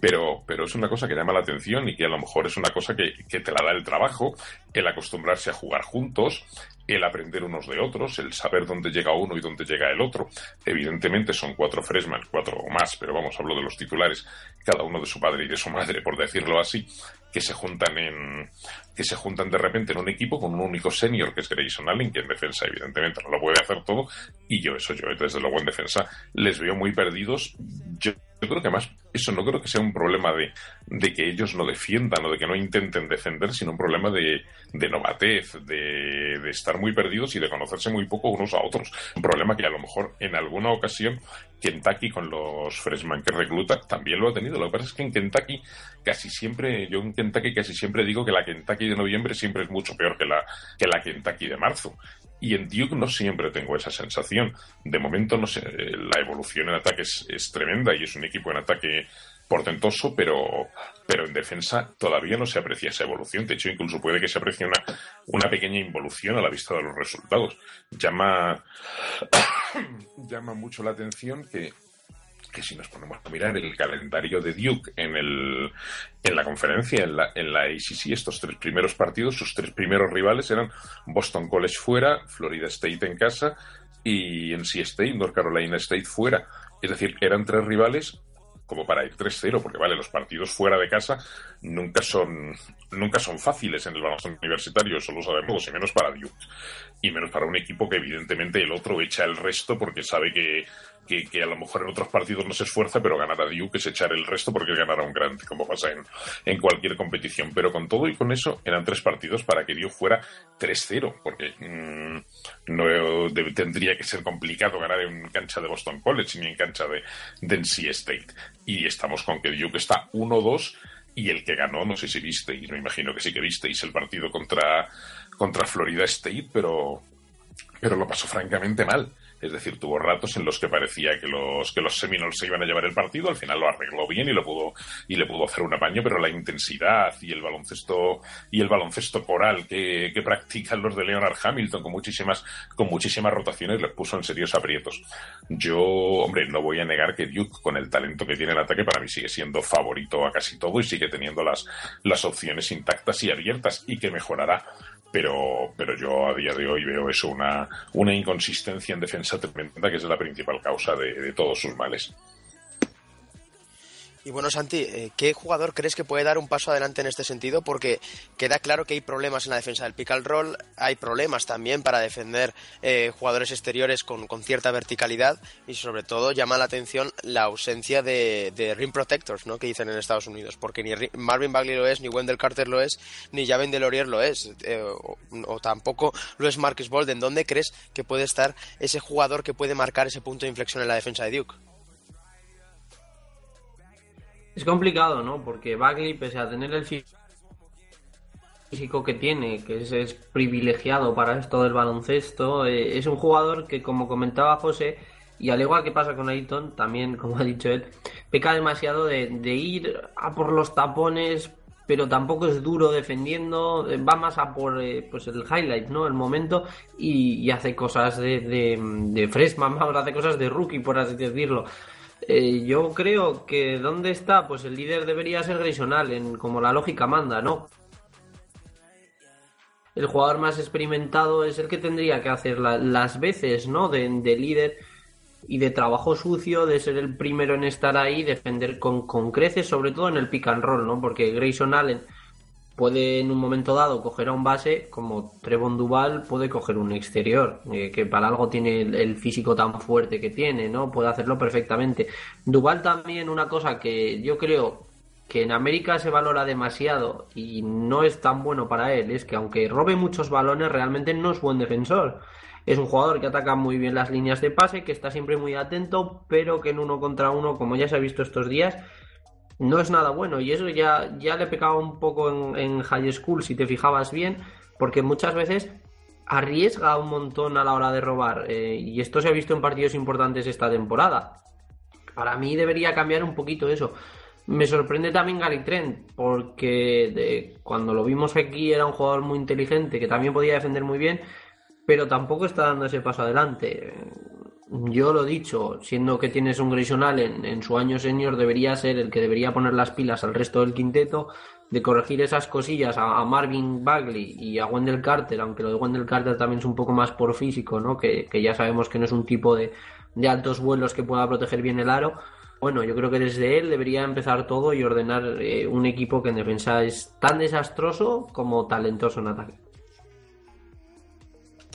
Pero, pero es una cosa que llama la atención y que a lo mejor es una cosa que, que te la da el trabajo, el acostumbrarse a jugar juntos, el aprender unos de otros, el saber dónde llega uno y dónde llega el otro. Evidentemente son cuatro Freshman, cuatro o más, pero vamos, hablo de los titulares, cada uno de su padre y de su madre, por decirlo así, que se juntan en que se juntan de repente en un equipo con un único senior que es Grayson Allen, que en defensa evidentemente no lo puede hacer todo, y yo eso yo desde luego en defensa les veo muy perdidos. Creo que más eso no creo que sea un problema de, de, que ellos no defiendan o de que no intenten defender, sino un problema de, de novatez, de, de estar muy perdidos y de conocerse muy poco unos a otros. Un problema que a lo mejor en alguna ocasión Kentucky con los freshman que recluta también lo ha tenido. Lo que pasa es que en Kentucky casi siempre, yo en Kentucky casi siempre digo que la Kentucky de noviembre siempre es mucho peor que la, que la Kentucky de marzo. Y en Duke no siempre tengo esa sensación. De momento, no sé, la evolución en ataque es, es tremenda y es un equipo en ataque portentoso, pero, pero en defensa todavía no se aprecia esa evolución. De hecho, incluso puede que se aprecie una, una pequeña involución a la vista de los resultados. Llama, llama mucho la atención que, que si nos ponemos a mirar el calendario de Duke en, el, en la conferencia, en la, en la ACC, estos tres primeros partidos, sus tres primeros rivales eran Boston College fuera, Florida State en casa y NC State, North Carolina State fuera. Es decir, eran tres rivales como para ir 3-0, porque vale, los partidos fuera de casa nunca son, nunca son fáciles en el baloncesto universitario, eso lo sabemos, y menos para Duke. Y menos para un equipo que evidentemente el otro echa el resto porque sabe que que, a lo mejor en otros partidos no se esfuerza, pero ganar a Duke es echar el resto porque es ganar a un grande, como pasa en, en cualquier competición. Pero con todo y con eso, eran tres partidos para que Duke fuera 3-0, porque mmm, no tendría que ser complicado ganar en cancha de Boston College ni en cancha de, de NC State. Y estamos con que Duke está 1-2 y el que ganó, no sé si visteis, me imagino que sí que visteis el partido contra, contra Florida State, pero, pero lo pasó francamente mal. Es decir, tuvo ratos en los que parecía que los, que los Seminoles se iban a llevar el partido, al final lo arregló bien y lo pudo, y le pudo hacer un apaño, pero la intensidad y el baloncesto, y el baloncesto coral que, que practican los de Leonard Hamilton con muchísimas, con muchísimas rotaciones les puso en serios aprietos. Yo, hombre, no voy a negar que Duke, con el talento que tiene en ataque, para mí sigue siendo favorito a casi todo y sigue teniendo las, las opciones intactas y abiertas y que mejorará pero, pero yo a día de hoy veo eso una, una inconsistencia en defensa tremenda que es la principal causa de, de todos sus males. Y bueno, Santi, eh, ¿qué jugador crees que puede dar un paso adelante en este sentido? Porque queda claro que hay problemas en la defensa del pick and roll, hay problemas también para defender eh, jugadores exteriores con, cierta verticalidad y sobre todo llama la atención la ausencia de, de rim protectors, ¿no? Que dicen en Estados Unidos, porque ni Marvin Bagley lo es, ni Wendell Carter lo es, ni Javen Delorier lo es, eh, o, o, tampoco lo es Marcus Bolden. ¿Dónde crees que puede estar ese jugador que puede marcar ese punto de inflexión en la defensa de Duke? Es complicado, ¿no? Porque Bagley, pese a tener el físico que tiene, que es, privilegiado para esto del baloncesto, eh, es un jugador que, como comentaba José, y al igual que pasa con Ayton, también, como ha dicho él, peca demasiado de, ir a por los tapones, pero tampoco es duro defendiendo, va más a por eh, pues el highlight, ¿no? El momento y, y hace cosas de, de, de freshman, hace cosas de rookie, por así decirlo. Eh, yo creo que ¿dónde está? Pues el líder debería ser Grayson Allen, como la lógica manda, ¿no? El jugador más experimentado es el que tendría que hacer la, las veces, ¿no? De, de, líder y de trabajo sucio, de ser el primero en estar ahí, defender con, con creces, sobre todo en el pick and roll, ¿no? Porque Grayson Allen puede en un momento dado coger a un base, como Trevon Duval puede coger un exterior, eh, que para algo tiene el, el, físico tan fuerte que tiene, ¿no? Puede hacerlo perfectamente. Duval también una cosa que yo creo que en América se valora demasiado y no es tan bueno para él, es que aunque robe muchos balones, realmente no es buen defensor. Es un jugador que ataca muy bien las líneas de pase, que está siempre muy atento, pero que en uno contra uno, como ya se ha visto estos días, no es nada bueno. Y eso ya, ya le pecaba un poco en, high school, si te fijabas bien, porque muchas veces arriesga un montón a la hora de robar. Eh, y esto se ha visto en partidos importantes esta temporada. Para mí debería cambiar un poquito eso. Me sorprende también Gary Trent, porque cuando lo vimos aquí era un jugador muy inteligente, que también podía defender muy bien, pero tampoco está dando ese paso adelante. Yo lo dicho, siendo que tienes un Grayson Allen en su año senior, debería ser el que debería poner las pilas al resto del quinteto, de corregir esas cosillas a, Marvin Bagley y a Wendell Carter, aunque lo de Wendell Carter también es un poco más por físico, ¿no? que, ya sabemos que no es un tipo de, de altos vuelos que pueda proteger bien el aro bueno, yo creo que desde él debería empezar todo y ordenar eh, un equipo que en defensa es tan desastroso como talentoso en ataque.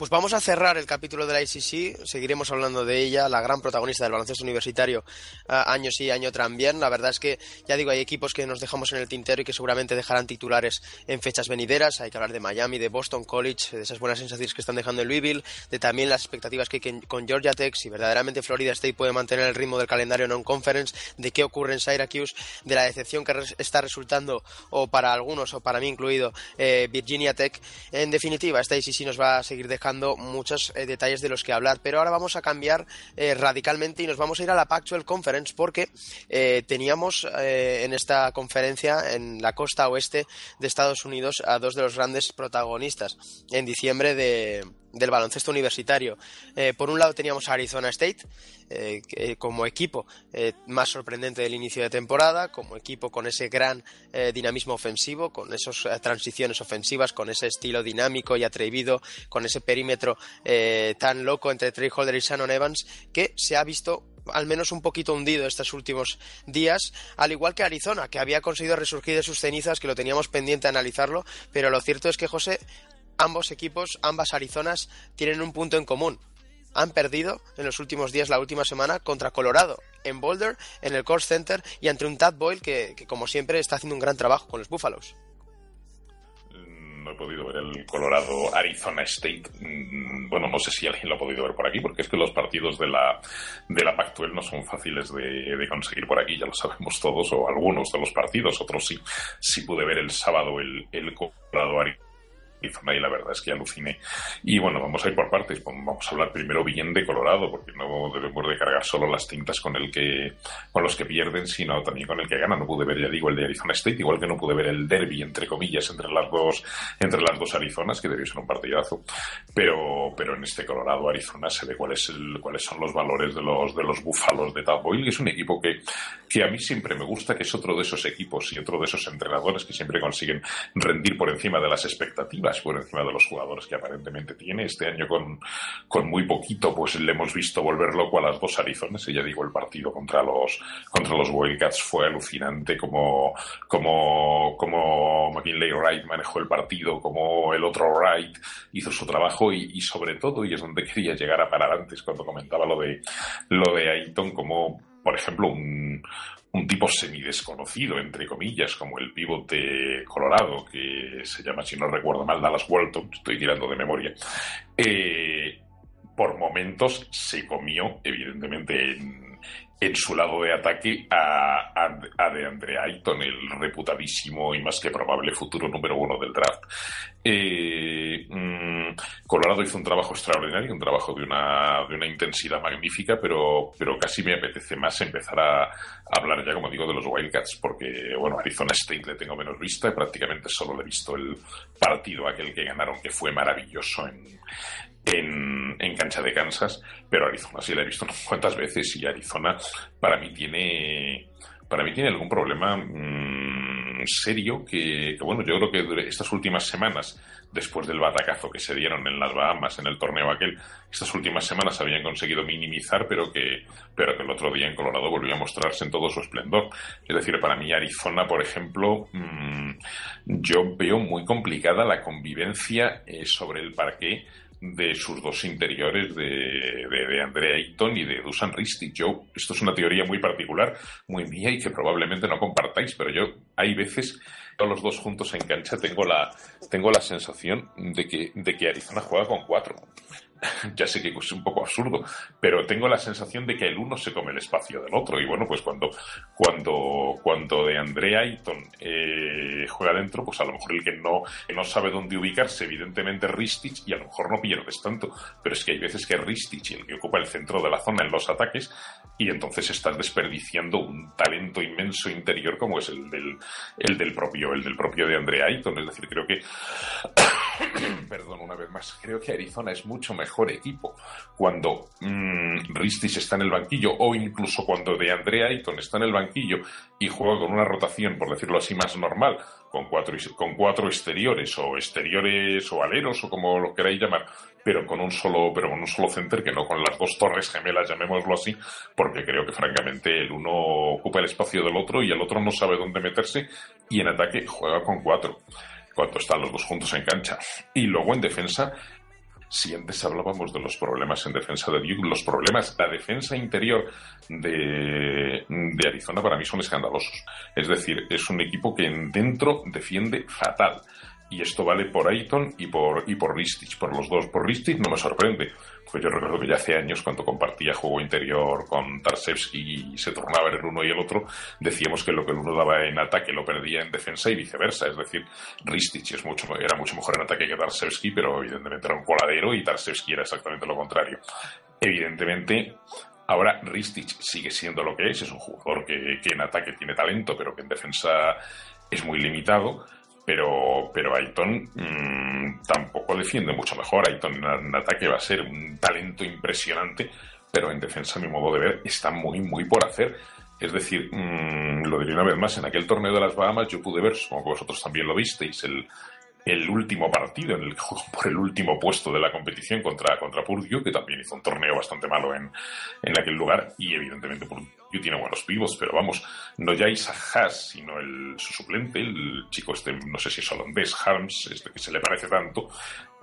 Pues vamos a cerrar el capítulo de la ICC, seguiremos hablando de ella, la gran protagonista del baloncesto universitario, año sí, año también. La verdad es que, ya digo, hay equipos que nos dejamos en el tintero y que seguramente dejarán titulares en fechas venideras. Hay que hablar de Miami, de Boston College, de esas buenas sensaciones que están dejando en Louisville, de también las expectativas que hay con Georgia Tech, si verdaderamente Florida State puede mantener el ritmo del calendario non-conference, de qué ocurre en Syracuse, de la decepción que está resultando, o para algunos, o para mí incluido, eh, Virginia Tech. En definitiva, esta ICC nos va a seguir dejando muchos eh, detalles de los que hablar. Pero ahora vamos a cambiar eh, radicalmente y nos vamos a ir a la Pactual Conference porque eh, teníamos en esta conferencia en la costa oeste de Estados Unidos a dos de los grandes protagonistas en diciembre de del baloncesto universitario. Eh, por un lado teníamos a Arizona State eh, como equipo eh, más sorprendente del inicio de temporada, como equipo con ese gran dinamismo ofensivo, con esas transiciones ofensivas, con ese estilo dinámico y atrevido, con ese perímetro tan loco entre Trey Holder y Shannon Evans, que se ha visto al menos un poquito hundido estos últimos días, al igual que Arizona, que había conseguido resurgir de sus cenizas, que lo teníamos pendiente de analizarlo, pero lo cierto es que José ambos equipos, ambas Arizonas, tienen un punto en común. Han perdido en los últimos días, la última semana, contra Colorado, en Boulder, en el Core Center y ante un Tad Boyle que, como siempre, está haciendo un gran trabajo con los Buffaloes no he podido ver el Colorado Arizona State. Mm, bueno, no sé si alguien lo ha podido ver por aquí, porque es que los partidos de la, de la Pactuel no son fáciles de, conseguir por aquí, ya lo sabemos todos, o algunos de los partidos, otros sí. Sí pude ver el sábado el, el Colorado Arizona y la verdad es que aluciné. Y bueno, vamos a ir por partes. Vamos a hablar primero bien de Colorado, porque no debemos de cargar solo las tintas con el que con los que pierden, sino también con el que gana. No pude ver, ya digo, el de Arizona State, igual que no pude ver el derby, entre comillas, entre las dos, entre las dos Arizonas, que debió ser un partidazo. Pero, pero en este Colorado Arizona se ve cuál es el, cuáles son los valores de los, de los búfalos de Tad que es un equipo que, que a mí siempre me gusta, que es otro de esos equipos y otro de esos entrenadores que siempre consiguen rendir por encima de las expectativas por encima de los jugadores que aparentemente tiene. Este año con, con muy poquito, pues le hemos visto volver loco a las dos Arizonas. Y ya digo, el partido contra los, contra los Wildcats fue alucinante como, como, como McKinley Wright manejó el partido, como el otro Wright hizo su trabajo y, sobre todo, y es donde quería llegar a parar antes cuando comentaba lo de, lo de Ayton, como por ejemplo, un, un tipo semidesconocido, entre comillas, como el pivote Colorado, que se llama, si no recuerdo mal, Dallas Walton, estoy tirando de memoria, eh, por momentos se comió, evidentemente, en, en su lado de ataque a, a, de Andre Ayton, el reputadísimo y más que probable futuro número uno del draft. Eh, mm, Colorado hizo un trabajo extraordinario, un trabajo de una, de una intensidad magnífica, pero, pero casi me apetece más empezar a, hablar ya, como digo, de los Wildcats, porque, bueno, Arizona State le tengo menos vista, prácticamente solo le he visto el partido aquel que ganaron, que fue maravilloso en, en, cancha de Kansas, pero Arizona sí la he visto unas cuantas veces y Arizona para mí tiene para mí tiene algún problema mmm, serio que, bueno, yo creo que estas últimas semanas, después del batacazo que se dieron en las Bahamas en el torneo aquel, estas últimas semanas habían conseguido minimizar, pero que, pero que el otro día en Colorado volvió a mostrarse en todo su esplendor. Es decir, para mí Arizona, por ejemplo, mmm, yo veo muy complicada la convivencia eh, sobre el parque de sus dos interiores, de, de, de Andrea Ayton y de Dusan Ristic. Yo, esto es una teoría muy particular, muy mía y que probablemente no compartáis, pero yo hay veces todos los dos juntos en cancha tengo la tengo la sensación de que de que Arizona juega con cuatro ya sé que es un poco absurdo, pero tengo la sensación de que el uno se come el espacio del otro. Y bueno, pues cuando, cuando, cuando de Andrea Ayton eh, juega dentro, pues a lo mejor el que no, no sabe dónde ubicarse, evidentemente Ristich, y a lo mejor no pierdes tanto. Pero es que hay veces que Ristich el que ocupa el centro de la zona en los ataques, y entonces estás desperdiciando un talento inmenso interior como es el del, el del propio, el del propio de Andrea Ayton. Es decir, creo que perdón una vez más, creo que Arizona es mucho mejor equipo cuando mmm, Ristich está en el banquillo o incluso cuando de Andrea Ayton está en el banquillo y juega con una rotación, por decirlo así, más normal, con cuatro, con cuatro exteriores o exteriores o aleros o como lo queráis llamar, pero con un solo, pero con un solo center que no con las dos torres gemelas, llamémoslo así, porque creo que francamente el uno ocupa el espacio del otro y el otro no sabe dónde meterse y en ataque juega con cuatro cuando están los dos juntos en cancha. Y luego en defensa, si antes hablábamos de los problemas en defensa de Duke, los problemas, la defensa interior de, de, Arizona para mí son escandalosos. Es decir, es un equipo que en dentro defiende fatal. Y esto vale por Ayton y por, y por Ristich, por los dos. Por Ristich no me sorprende, pues yo recuerdo que ya hace años, cuando compartía juego interior con Tarsevsky y se tornaba el uno y el otro, decíamos que lo que el uno daba en ataque lo perdía en defensa y viceversa. Es decir, Ristich es mucho, era mucho mejor en ataque que Tarsevsky, pero evidentemente era un coladero y Tarsevsky era exactamente lo contrario. Evidentemente, Ahora Ristich sigue siendo lo que es, es un jugador que, en ataque tiene talento, pero que en defensa es muy limitado pero, pero Ayton mmm, tampoco defiende mucho mejor. Ayton en, ataque va a ser un talento impresionante, pero en defensa, a mi modo de ver, está muy, muy por hacer. Es decir, mmm, lo diré una vez más, en aquel torneo de las Bahamas yo pude ver, como vosotros también lo visteis, el, el último partido en el que jugó por el último puesto de la competición contra, contra Purdue, que también hizo un torneo bastante malo en, en aquel lugar, y evidentemente Purdue tiene buenos pibos, pero vamos, no ya Isaac Haas, sino el, su suplente, el chico este, no sé si es holandés, Harms, este que se le parece tanto,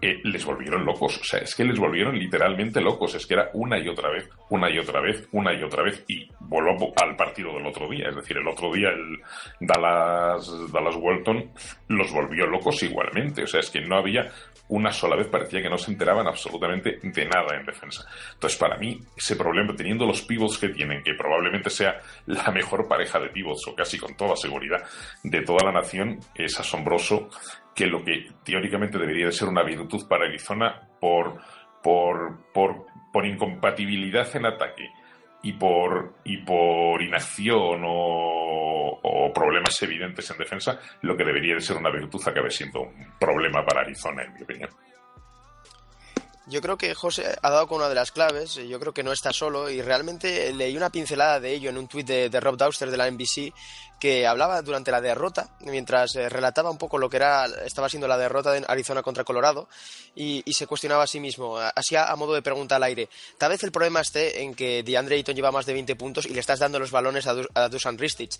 eh, les volvieron locos. O sea, es que les volvieron literalmente locos. Es que era una y otra vez, una y otra vez, una y otra vez. Y voló al partido del otro día. Es decir, el otro día el Dallas, Dallas Walton los volvió locos igualmente. O sea, es que no había una sola vez parecía que no se enteraban absolutamente de nada en defensa. Entonces, para mí, ese problema, teniendo los pivots que tienen, que probablemente sea la mejor pareja de pivots, o casi con toda seguridad, de toda la nación, es asombroso que lo que teóricamente debería de ser una virtud para Arizona por, por, por, por incompatibilidad en ataque y por, y por inacción o, problemas evidentes en defensa, lo que debería de ser una virtud acabe siendo un problema para Arizona, en mi opinión. Yo creo que José ha dado con una de las claves, yo creo que no está solo y realmente leí una pincelada de ello en un tuit de, Rob Dauster de la NBC que hablaba durante la derrota, mientras eh, relataba un poco lo que era, estaba siendo la derrota de Arizona contra Colorado, y, y se cuestionaba a sí mismo, así a, modo de pregunta al aire. Tal vez el problema esté en que DeAndre Ayton lleva más de 20 puntos y le estás dando los balones a, du a Dusan Ristich.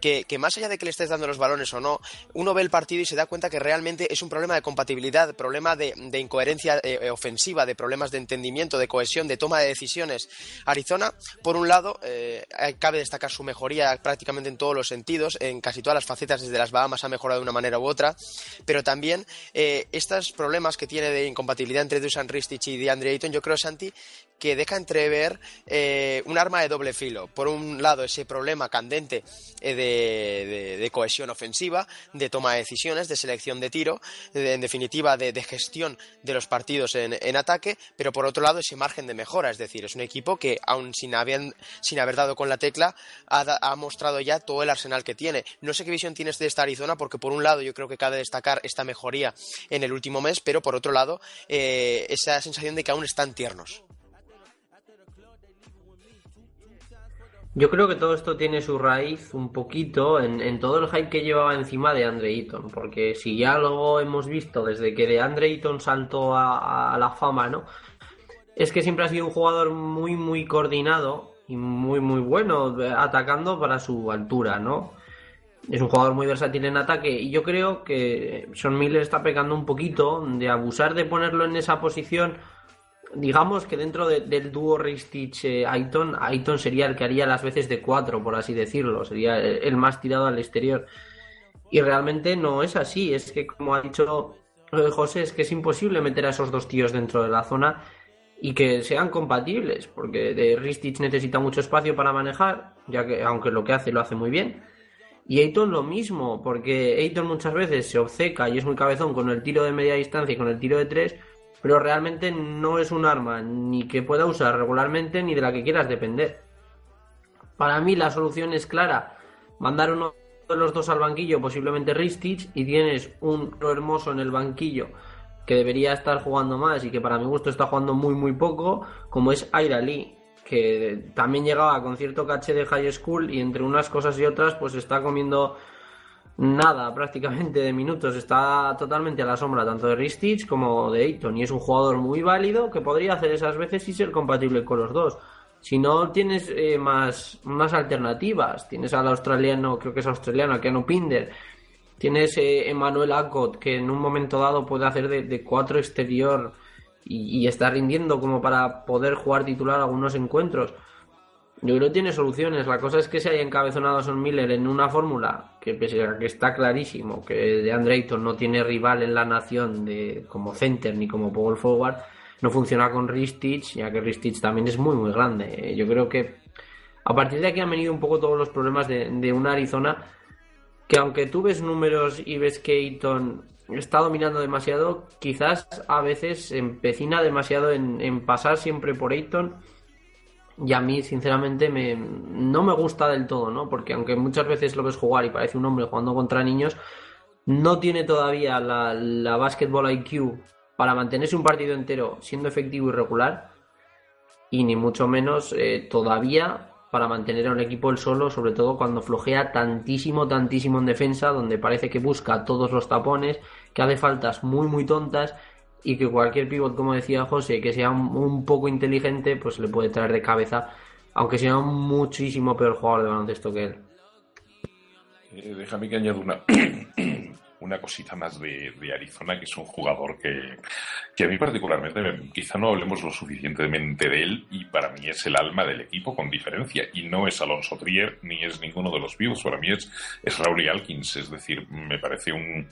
Que, que, más allá de que le estés dando los balones o no, uno ve el partido y se da cuenta que realmente es un problema de compatibilidad, problema de, de incoherencia eh, ofensiva, de problemas de entendimiento, de cohesión, de toma de decisiones. Arizona, por un lado, eh, cabe destacar su mejoría prácticamente en todos los sentidos, en casi todas las facetas desde las Bahamas ha mejorado de una manera u otra, pero también eh, estos problemas que tiene de incompatibilidad entre Dusan Ristich y DeAndre Ayton, yo creo, Santi, que deja entrever eh, un arma de doble filo. Por un lado, ese problema candente eh, de, cohesión ofensiva, de toma de decisiones, de selección de tiro, en definitiva, de, gestión de los partidos en, ataque, pero por otro lado, ese margen de mejora. Es decir, es un equipo que, aun sin haber, sin haber dado con la tecla, ha, ha, mostrado ya todo el arsenal que tiene. No sé qué visión tienes de esta Arizona, porque por un lado, yo creo que cabe destacar esta mejoría en el último mes, pero por otro lado, eh, esa sensación de que aún están tiernos. Yo creo que todo esto tiene su raíz un poquito en, en, todo el hype que llevaba encima de Andre Eaton, porque si ya lo hemos visto desde que de Andre Eaton saltó a, a, la fama, ¿no? Es que siempre ha sido un jugador muy, muy coordinado y muy, muy bueno atacando para su altura, ¿no? Es un jugador muy versátil en ataque y yo creo que Son Miller está pecando un poquito de abusar de ponerlo en esa posición digamos que dentro de, del dúo Ristich eh, Aiton, sería el que haría las veces de cuatro, por así decirlo, sería el, el, más tirado al exterior. Y realmente no es así. Es que, como ha dicho eh, José, es que es imposible meter a esos dos tíos dentro de la zona y que sean compatibles, porque de Ristich necesita mucho espacio para manejar, ya que aunque lo que hace lo hace muy bien. Y Ayton lo mismo, porque Ayton muchas veces se obceca y es muy cabezón con el tiro de media distancia y con el tiro de tres, pero realmente no es un arma ni que pueda usar regularmente ni de la que quieras depender. Para mí la solución es clara, mandar uno de los dos al banquillo, posiblemente Ristich, y tienes un hermoso en el banquillo que debería estar jugando más y que para mi gusto está jugando muy muy poco, como es Aira Lee, que también llegaba con cierto caché de high school y entre unas cosas y otras pues está comiendo nada prácticamente de minutos, está totalmente a la sombra tanto de Ristich como de Ayton y es un jugador muy válido que podría hacer esas veces y ser compatible con los dos. Si no tienes eh, más, más alternativas, tienes al australiano, creo que es australiano, a Keanu Pinder, Tienes eh, Emmanuel Acot, que en un momento dado puede hacer de, cuatro exterior y, está rindiendo como para poder jugar titular algunos encuentros. Yo creo que tiene soluciones. La cosa es que se haya encabezonado a Son Miller en una fórmula que, pese a que está clarísimo que de Ayton no tiene rival en la nación de, como center ni como power forward, no funciona con Ristich, ya que Ristich también es muy, muy grande. Yo creo que a partir de aquí han venido un poco todos los problemas de, de una Arizona que aunque tú ves números y ves que Eaton está dominando demasiado, quizás a veces empecina demasiado en, pasar siempre por Eaton. Y a mí, sinceramente, me, no me gusta del todo, ¿no? Porque aunque muchas veces lo ves jugar y parece un hombre jugando contra niños, no tiene todavía la, la basketball IQ para mantenerse un partido entero siendo efectivo y regular. Y ni mucho menos eh, todavía para mantener a un equipo el solo, sobre todo cuando flojea tantísimo, tantísimo en defensa, donde parece que busca todos los tapones, que hace faltas muy, muy tontas y que cualquier pivot, como decía José, que sea un, poco inteligente, pues le puede traer de cabeza, aunque sea un muchísimo peor jugador de baloncesto que él. Eh, déjame que añada una, una cosita más de, Arizona, que es un jugador que, que, a mí particularmente, quizá no hablemos lo suficientemente de él, y para mí es el alma del equipo con diferencia, y no es Alonso Trier ni es ninguno de los vivos, para mí es, es Raúl Alkins, es decir, me parece un,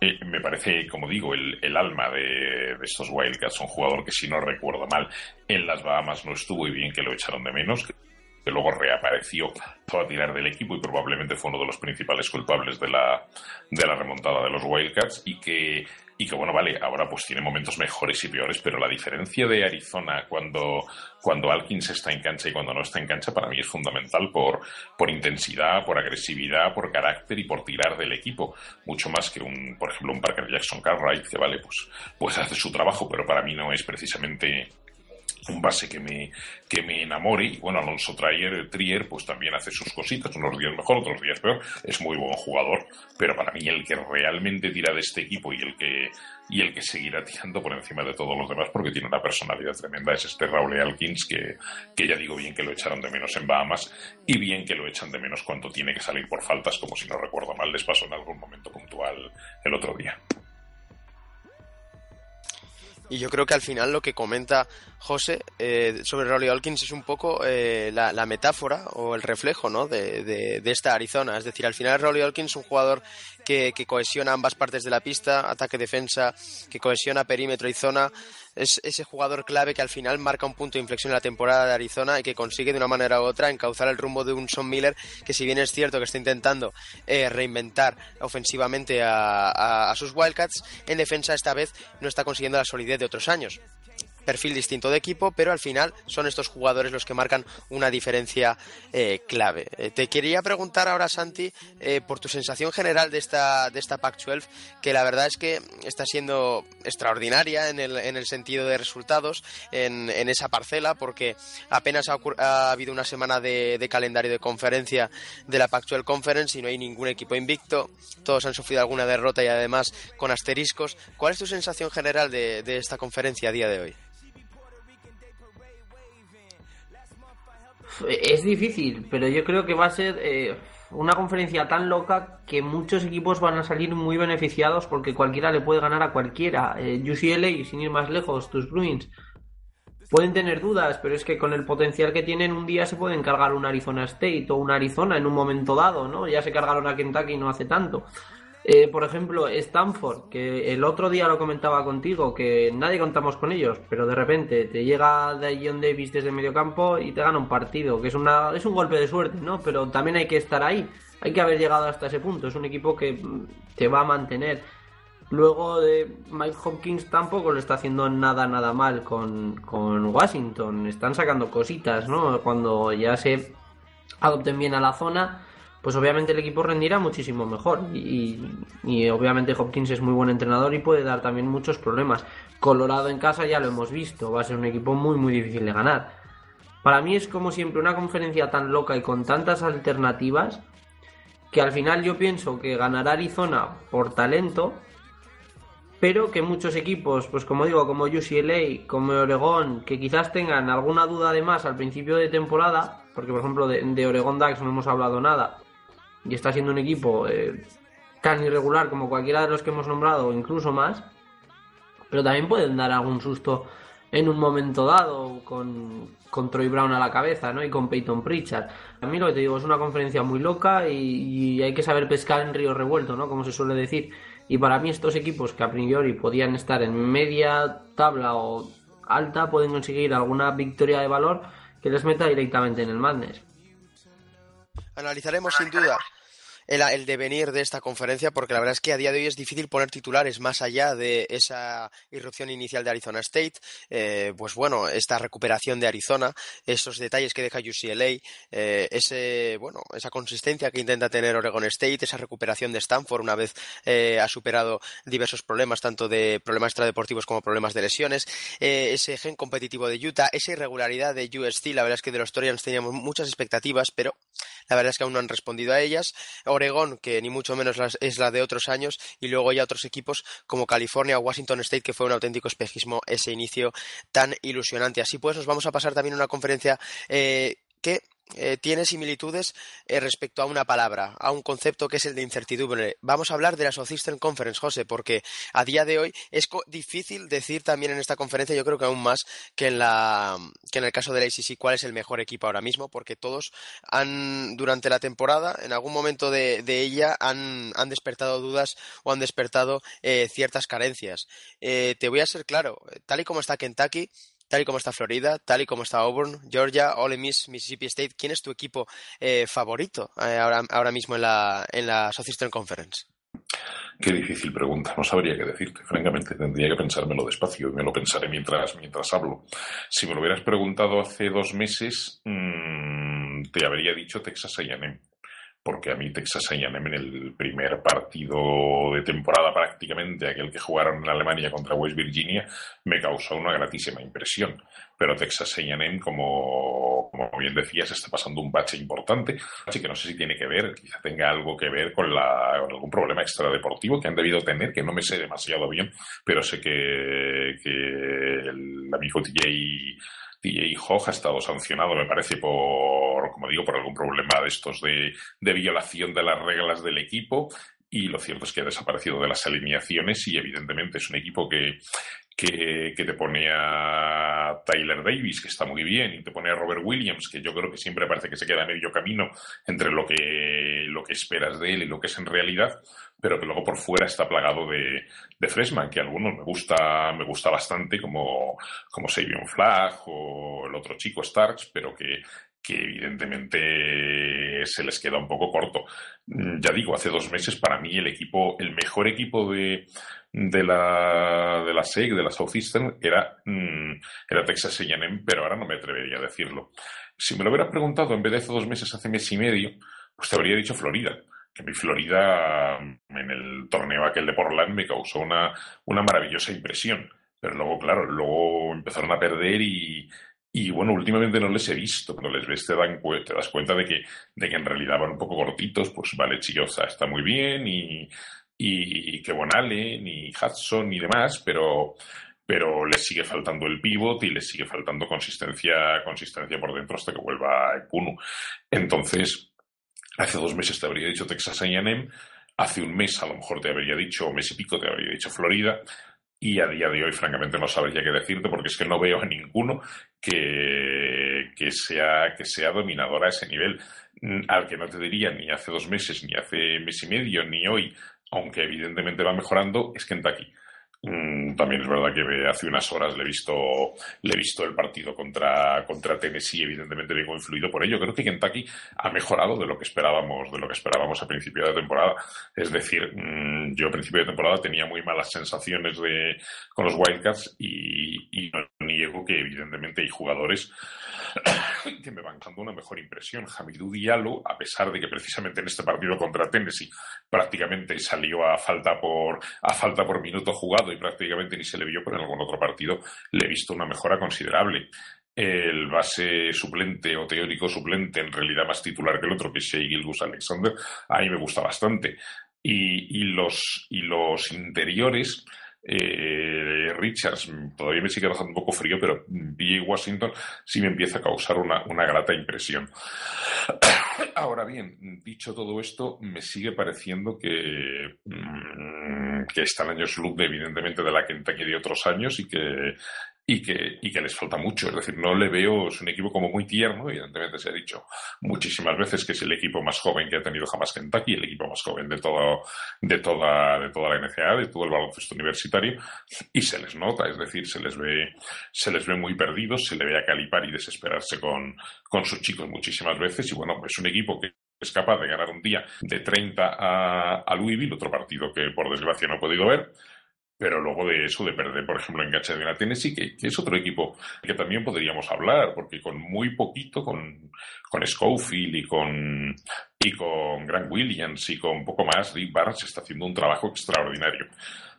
eh, me parece, como digo, el, el alma de, estos Wildcats, un jugador que si no recuerdo mal, en las Bahamas no estuvo y bien que lo echaron de menos, que luego reapareció a tirar del equipo y probablemente fue uno de los principales culpables de la, de la remontada de los Wildcats y que y que bueno, vale, ahora pues tiene momentos mejores y peores, pero la diferencia de Arizona cuando, cuando Alkins está en cancha y cuando no está en cancha para mí es fundamental por, por intensidad, por agresividad, por carácter y por tirar del equipo. Mucho más que un, por ejemplo, un Parker Jackson Cartwright que vale, pues, pues hace su trabajo, pero para mí no es precisamente un base que me, que me enamore. Y bueno, Alonso Trier, Trier, pues también hace sus cositas, unos días mejor, otros días peor. Es muy buen jugador, pero para mí el que realmente tira de este equipo y el que, y el que seguirá tirando por encima de todos los demás porque tiene una personalidad tremenda es este Raúl Alkins, que, que ya digo bien que lo echaron de menos en Bahamas y bien que lo echan de menos cuando tiene que salir por faltas, como si no recuerdo mal les pasó en algún momento puntual el otro día. Y yo creo que al final lo que comenta José eh, sobre Rolly Hawkins es un poco eh, la, metáfora o el reflejo ¿no? de, de, esta Arizona. Es decir, al final Rolly Hawkins es un jugador que, que cohesiona ambas partes de la pista, ataque-defensa, que cohesiona perímetro y zona es ese jugador clave que al final marca un punto de inflexión en la temporada de Arizona y que consigue de una manera u otra encauzar el rumbo de un Son Miller que si bien es cierto que está intentando eh, reinventar ofensivamente a, a sus Wildcats, en defensa esta vez no está consiguiendo la solidez de otros años perfil distinto de equipo, pero al final son estos jugadores los que marcan una diferencia eh, clave. Eh, te quería preguntar ahora, Santi, eh, por tu sensación general de esta, de esta Pac-12, que la verdad es que está siendo extraordinaria en el, en el sentido de resultados en, en esa parcela, porque apenas ha, habido una semana de, calendario de conferencia de la Pac-12 Conference y no hay ningún equipo invicto, todos han sufrido alguna derrota y además con asteriscos. ¿Cuál es tu sensación general de, de esta conferencia a día de hoy? Es difícil, pero yo creo que va a ser eh, una conferencia tan loca que muchos equipos van a salir muy beneficiados porque cualquiera le puede ganar a cualquiera. Eh, UCLA, sin ir más lejos, tus Bruins, pueden tener dudas, pero es que con el potencial que tienen un día se pueden cargar un Arizona State o un Arizona en un momento dado, ¿no? Ya se cargaron a Kentucky no hace tanto. Eh, por ejemplo, Stanford, que el otro día lo comentaba contigo, que nadie contamos con ellos, pero de repente te llega John Davis desde medio campo y te gana un partido, que es, una, es un golpe de suerte, ¿no? Pero también hay que estar ahí, hay que haber llegado hasta ese punto, es un equipo que mm, te va a mantener. Luego de Mike Hopkins tampoco lo está haciendo nada, nada mal con, con Washington. Están sacando cositas, ¿no? Cuando ya se adopten bien a la zona pues obviamente el equipo rendirá muchísimo mejor. Y, obviamente Hopkins es muy buen entrenador y puede dar también muchos problemas. Colorado en casa ya lo hemos visto, va a ser un equipo muy muy difícil de ganar. Para mí es como siempre una conferencia tan loca y con tantas alternativas que al final yo pienso que ganará Arizona por talento, pero que muchos equipos, pues como digo, como UCLA, como Oregón, que quizás tengan alguna duda de más al principio de temporada, porque por ejemplo de, de Oregón no hemos hablado nada, y está siendo un equipo eh, tan irregular como cualquiera de los que hemos nombrado incluso más, pero también pueden dar algún susto en un momento dado con, con Troy Brown a la cabeza ¿no? y con Peyton Pritchard. A mí lo que te digo es una conferencia muy loca y, hay que saber pescar en río revuelto, ¿no? como se suele decir. Y para mí estos equipos que a priori podían estar en media tabla o alta pueden conseguir alguna victoria de valor que les meta directamente en el Madness. Analizaremos sin duda el, devenir de esta conferencia, porque la verdad es que a día de hoy es difícil poner titulares más allá de esa irrupción inicial de Arizona State. Eh, pues bueno, esta recuperación de Arizona, esos detalles que deja UCLA, eh, ese, bueno, esa consistencia que intenta tener Oregon State, esa recuperación de Stanford una vez eh, ha superado diversos problemas, tanto de problemas extradeportivos como problemas de lesiones, ese gen competitivo de Utah, esa irregularidad de USC, la verdad es que de los Torians teníamos muchas expectativas, pero la verdad es que aún no han respondido a ellas. Oregón, que ni mucho menos es la de otros años, y luego ya otros equipos como California o Washington State, que fue un auténtico espejismo ese inicio tan ilusionante. Así pues, nos vamos a pasar también a una conferencia eh, que eh, tiene similitudes eh, respecto a una palabra, a un concepto que es el de incertidumbre. Vamos a hablar de la Southeastern Conference, José, porque a día de hoy es difícil decir también en esta conferencia, yo creo que aún más que en, la, que en el caso de la ACC, cuál es el mejor equipo ahora mismo, porque todos han, durante la temporada, en algún momento de, ella, han, han, despertado dudas o han despertado eh, ciertas carencias. te voy a ser claro, tal y como está Kentucky, tal y como está Florida, tal y como está Auburn, Georgia, Ole Miss, Mississippi State, ¿quién es tu equipo eh, favorito eh, ahora, ahora, mismo en la, en la Southeastern Conference? Qué difícil pregunta, no sabría qué decirte, francamente, tendría que pensármelo despacio y me lo pensaré mientras, mientras hablo. Si me lo hubieras preguntado hace dos meses, mmm, te habría dicho Texas A&M porque a mí Texas A&M en el primer partido de temporada prácticamente, aquel que jugaron en Alemania contra West Virginia, me causó una gratísima impresión. Pero Texas A&M, como, como bien decías, está pasando un bache importante, así que no sé si tiene que ver, quizá tenga algo que ver con, la, algún problema extradeportivo que han debido tener, que no me sé demasiado bien, pero sé que, que el amigo TJ DJ Hogg ha estado sancionado, me parece, por, como digo, por algún problema de estos de, de violación de las reglas del equipo. Y lo cierto es que ha desaparecido de las alineaciones y evidentemente es un equipo que, que, que, te pone a Tyler Davis, que está muy bien, y te pone a Robert Williams, que yo creo que siempre parece que se queda a medio camino entre lo que, lo que esperas de él y lo que es en realidad, pero que luego por fuera está plagado de, de Freshman, que a algunos me gusta, me gusta bastante, como, como Sabion Flag o el otro chico Starks, pero que, que evidentemente se les queda un poco corto. Mm, ya digo, hace dos meses para mí el equipo, el mejor equipo de, de la, de la SEC, de la Southeastern, era, mm, era Texas A&M, pero ahora no me atrevería a decirlo. Si me lo hubieras preguntado en vez de hace dos meses, hace mes y medio, pues te habría dicho Florida que mi Florida en el torneo aquel de Portland me causó una, una maravillosa impresión. Pero luego, claro, luego empezaron a perder y, y bueno, últimamente no les he visto. Cuando les ves te, dan, te das cuenta de que, de que en realidad van un poco cortitos. Pues vale, Chillosa está muy bien y, y, que Allen y Hudson y demás, pero, pero les sigue faltando el pivot y les sigue faltando consistencia, consistencia por dentro hasta que vuelva Kunu. Entonces, Hace dos meses te habría dicho Texas A&M, hace un mes a lo mejor te habría dicho, o mes y pico te habría dicho Florida, y a día de hoy, francamente, no sabría qué decirte porque es que no veo a ninguno que, que, sea, que sea dominador a ese nivel. Mm, al que no te diría ni hace dos meses, ni hace mes y medio, ni hoy, aunque evidentemente va mejorando, es Kentucky. Mm, también es verdad que hace unas horas le he visto, le he visto el partido contra, contra Tennessee, evidentemente vengo influido por ello. Creo que Kentucky ha mejorado de lo que esperábamos, de lo que esperábamos a principio de temporada. Es decir, mm, yo a principio de temporada tenía muy malas sensaciones de, con los Wildcats y, y no niego que evidentemente hay jugadores que me van dando una mejor impresión. Hamidou Diallo, a pesar de que precisamente en este partido contra Tennessee prácticamente salió a falta por, a falta por minuto jugado y prácticamente ni se le vio, pero en algún otro partido le he visto una mejora considerable. El base suplente o teórico suplente, en realidad más titular que el otro, que es Shea Gilgus Alexander, a mí me gusta bastante. Y, los, y los interiores, eh, Richards todavía me sigue dejando un poco frío, pero B.A. Washington sí me empieza a causar una, una grata impresión. Ahora bien, dicho todo esto, me sigue pareciendo que, mmm, que está años luz, evidentemente, de la Kentucky de otros años y que y que, y que les falta mucho. Es decir, no le veo, es un equipo como muy tierno, evidentemente se ha dicho muchísimas veces que es el equipo más joven que ha tenido jamás Kentucky, el equipo más joven de todo, de toda, de toda la NCAA, de todo el baloncesto universitario, y se les nota, es decir, se les ve, se les ve muy perdidos, se le ve a calipar y desesperarse con, con sus chicos muchísimas veces, y bueno, es un equipo que es capaz de ganar un día de 30 a, a Louisville, otro partido que por desgracia no he podido ver, pero luego de eso, de perder, por ejemplo, en Gachadina Tennessee, que, es otro equipo que también podríamos hablar, porque con muy poquito, con, con Schofield y con, y con Grant Williams y con poco más, Rick Barnes está haciendo un trabajo extraordinario.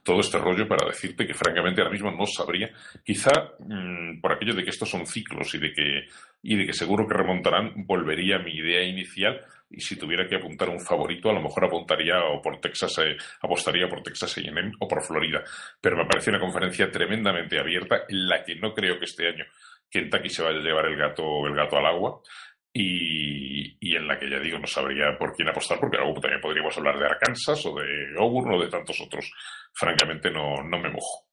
Todo este rollo para decirte que francamente ahora mismo no sabría, quizá mmm, por aquello de que estos son ciclos y de que, y de que seguro que remontarán, volvería a mi idea inicial y si tuviera que apuntar un favorito, a lo mejor apuntaría o por Texas, eh, apostaría por Texas A&M o por Florida. Pero me parece una conferencia tremendamente abierta en la que no creo que este año Kentucky se vaya a llevar el gato, el gato al agua. Y, y, en la que ya digo, no sabría por quién apostar, porque luego también podríamos hablar de Arkansas o de Auburn o de tantos otros. Francamente, no, no me mojo.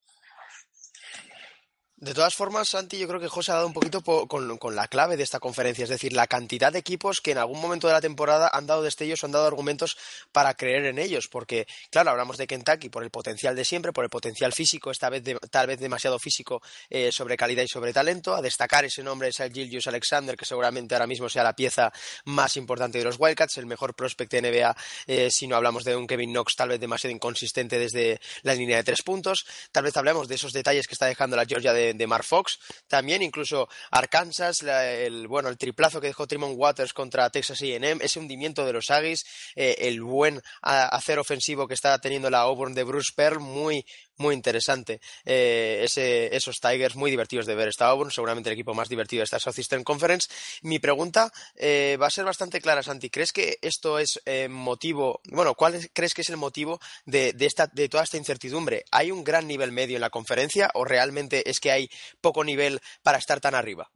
De todas formas, Santi, yo creo que José ha dado un poquito con, la clave de esta conferencia, es decir, la cantidad de equipos que en algún momento de la temporada han dado destellos o han dado argumentos para creer en ellos, porque, claro, hablamos de Kentucky por el potencial de siempre, por el potencial físico, esta vez de, tal vez demasiado físico eh, sobre calidad y sobre talento, a destacar ese nombre es el Gilgius Alexander, que seguramente ahora mismo sea la pieza más importante de los Wildcats, el mejor prospect de NBA, eh, si no hablamos de un Kevin Knox tal vez demasiado inconsistente desde la línea de tres puntos, tal vez hablemos de esos detalles que está dejando la Georgia de de Mar Fox, también incluso Arkansas, la, el bueno, el triplazo que dejó Tremont Waters contra Texas A&M, ese hundimiento de los Aggies, eh, el buen hacer ofensivo que está teniendo la Auburn de Bruce Pearl, muy muy interesante. Eh, ese, esos Tigers muy divertidos de ver. Esta Auburn, seguramente el equipo más divertido de esta Southeastern Conference. Mi pregunta eh, va a ser bastante clara, Santi. ¿Crees que esto es eh, motivo, bueno, cuál es, crees que es el motivo de, de, esta, de toda esta incertidumbre? ¿Hay un gran nivel medio en la conferencia o realmente es que hay poco nivel para estar tan arriba?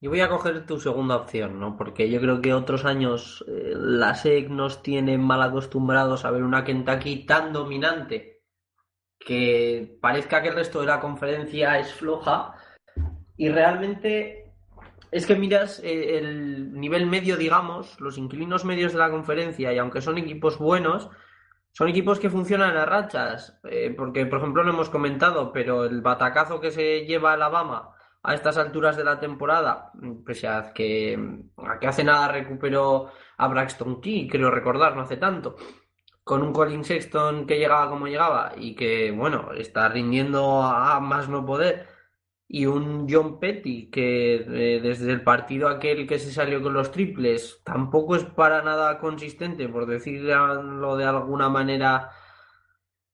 Yo voy a coger tu segunda opción, ¿no? Porque yo creo que otros años eh, la SEC nos tiene mal acostumbrados a ver una Kentucky tan dominante que parezca que el resto de la conferencia es floja y realmente es que miras eh, el nivel medio, digamos, los inquilinos medios de la conferencia y aunque son equipos buenos, son equipos que funcionan a rachas, eh, porque por ejemplo lo hemos comentado, pero el batacazo que se lleva Alabama a estas alturas de la temporada, pese a que, a que hace nada recuperó a Braxton Key, creo recordar, no hace tanto, con un Colin Sexton que llegaba como llegaba y que, bueno, está rindiendo a más no poder, y un John Petty que eh, desde el partido aquel que se salió con los triples tampoco es para nada consistente, por decirlo de alguna manera,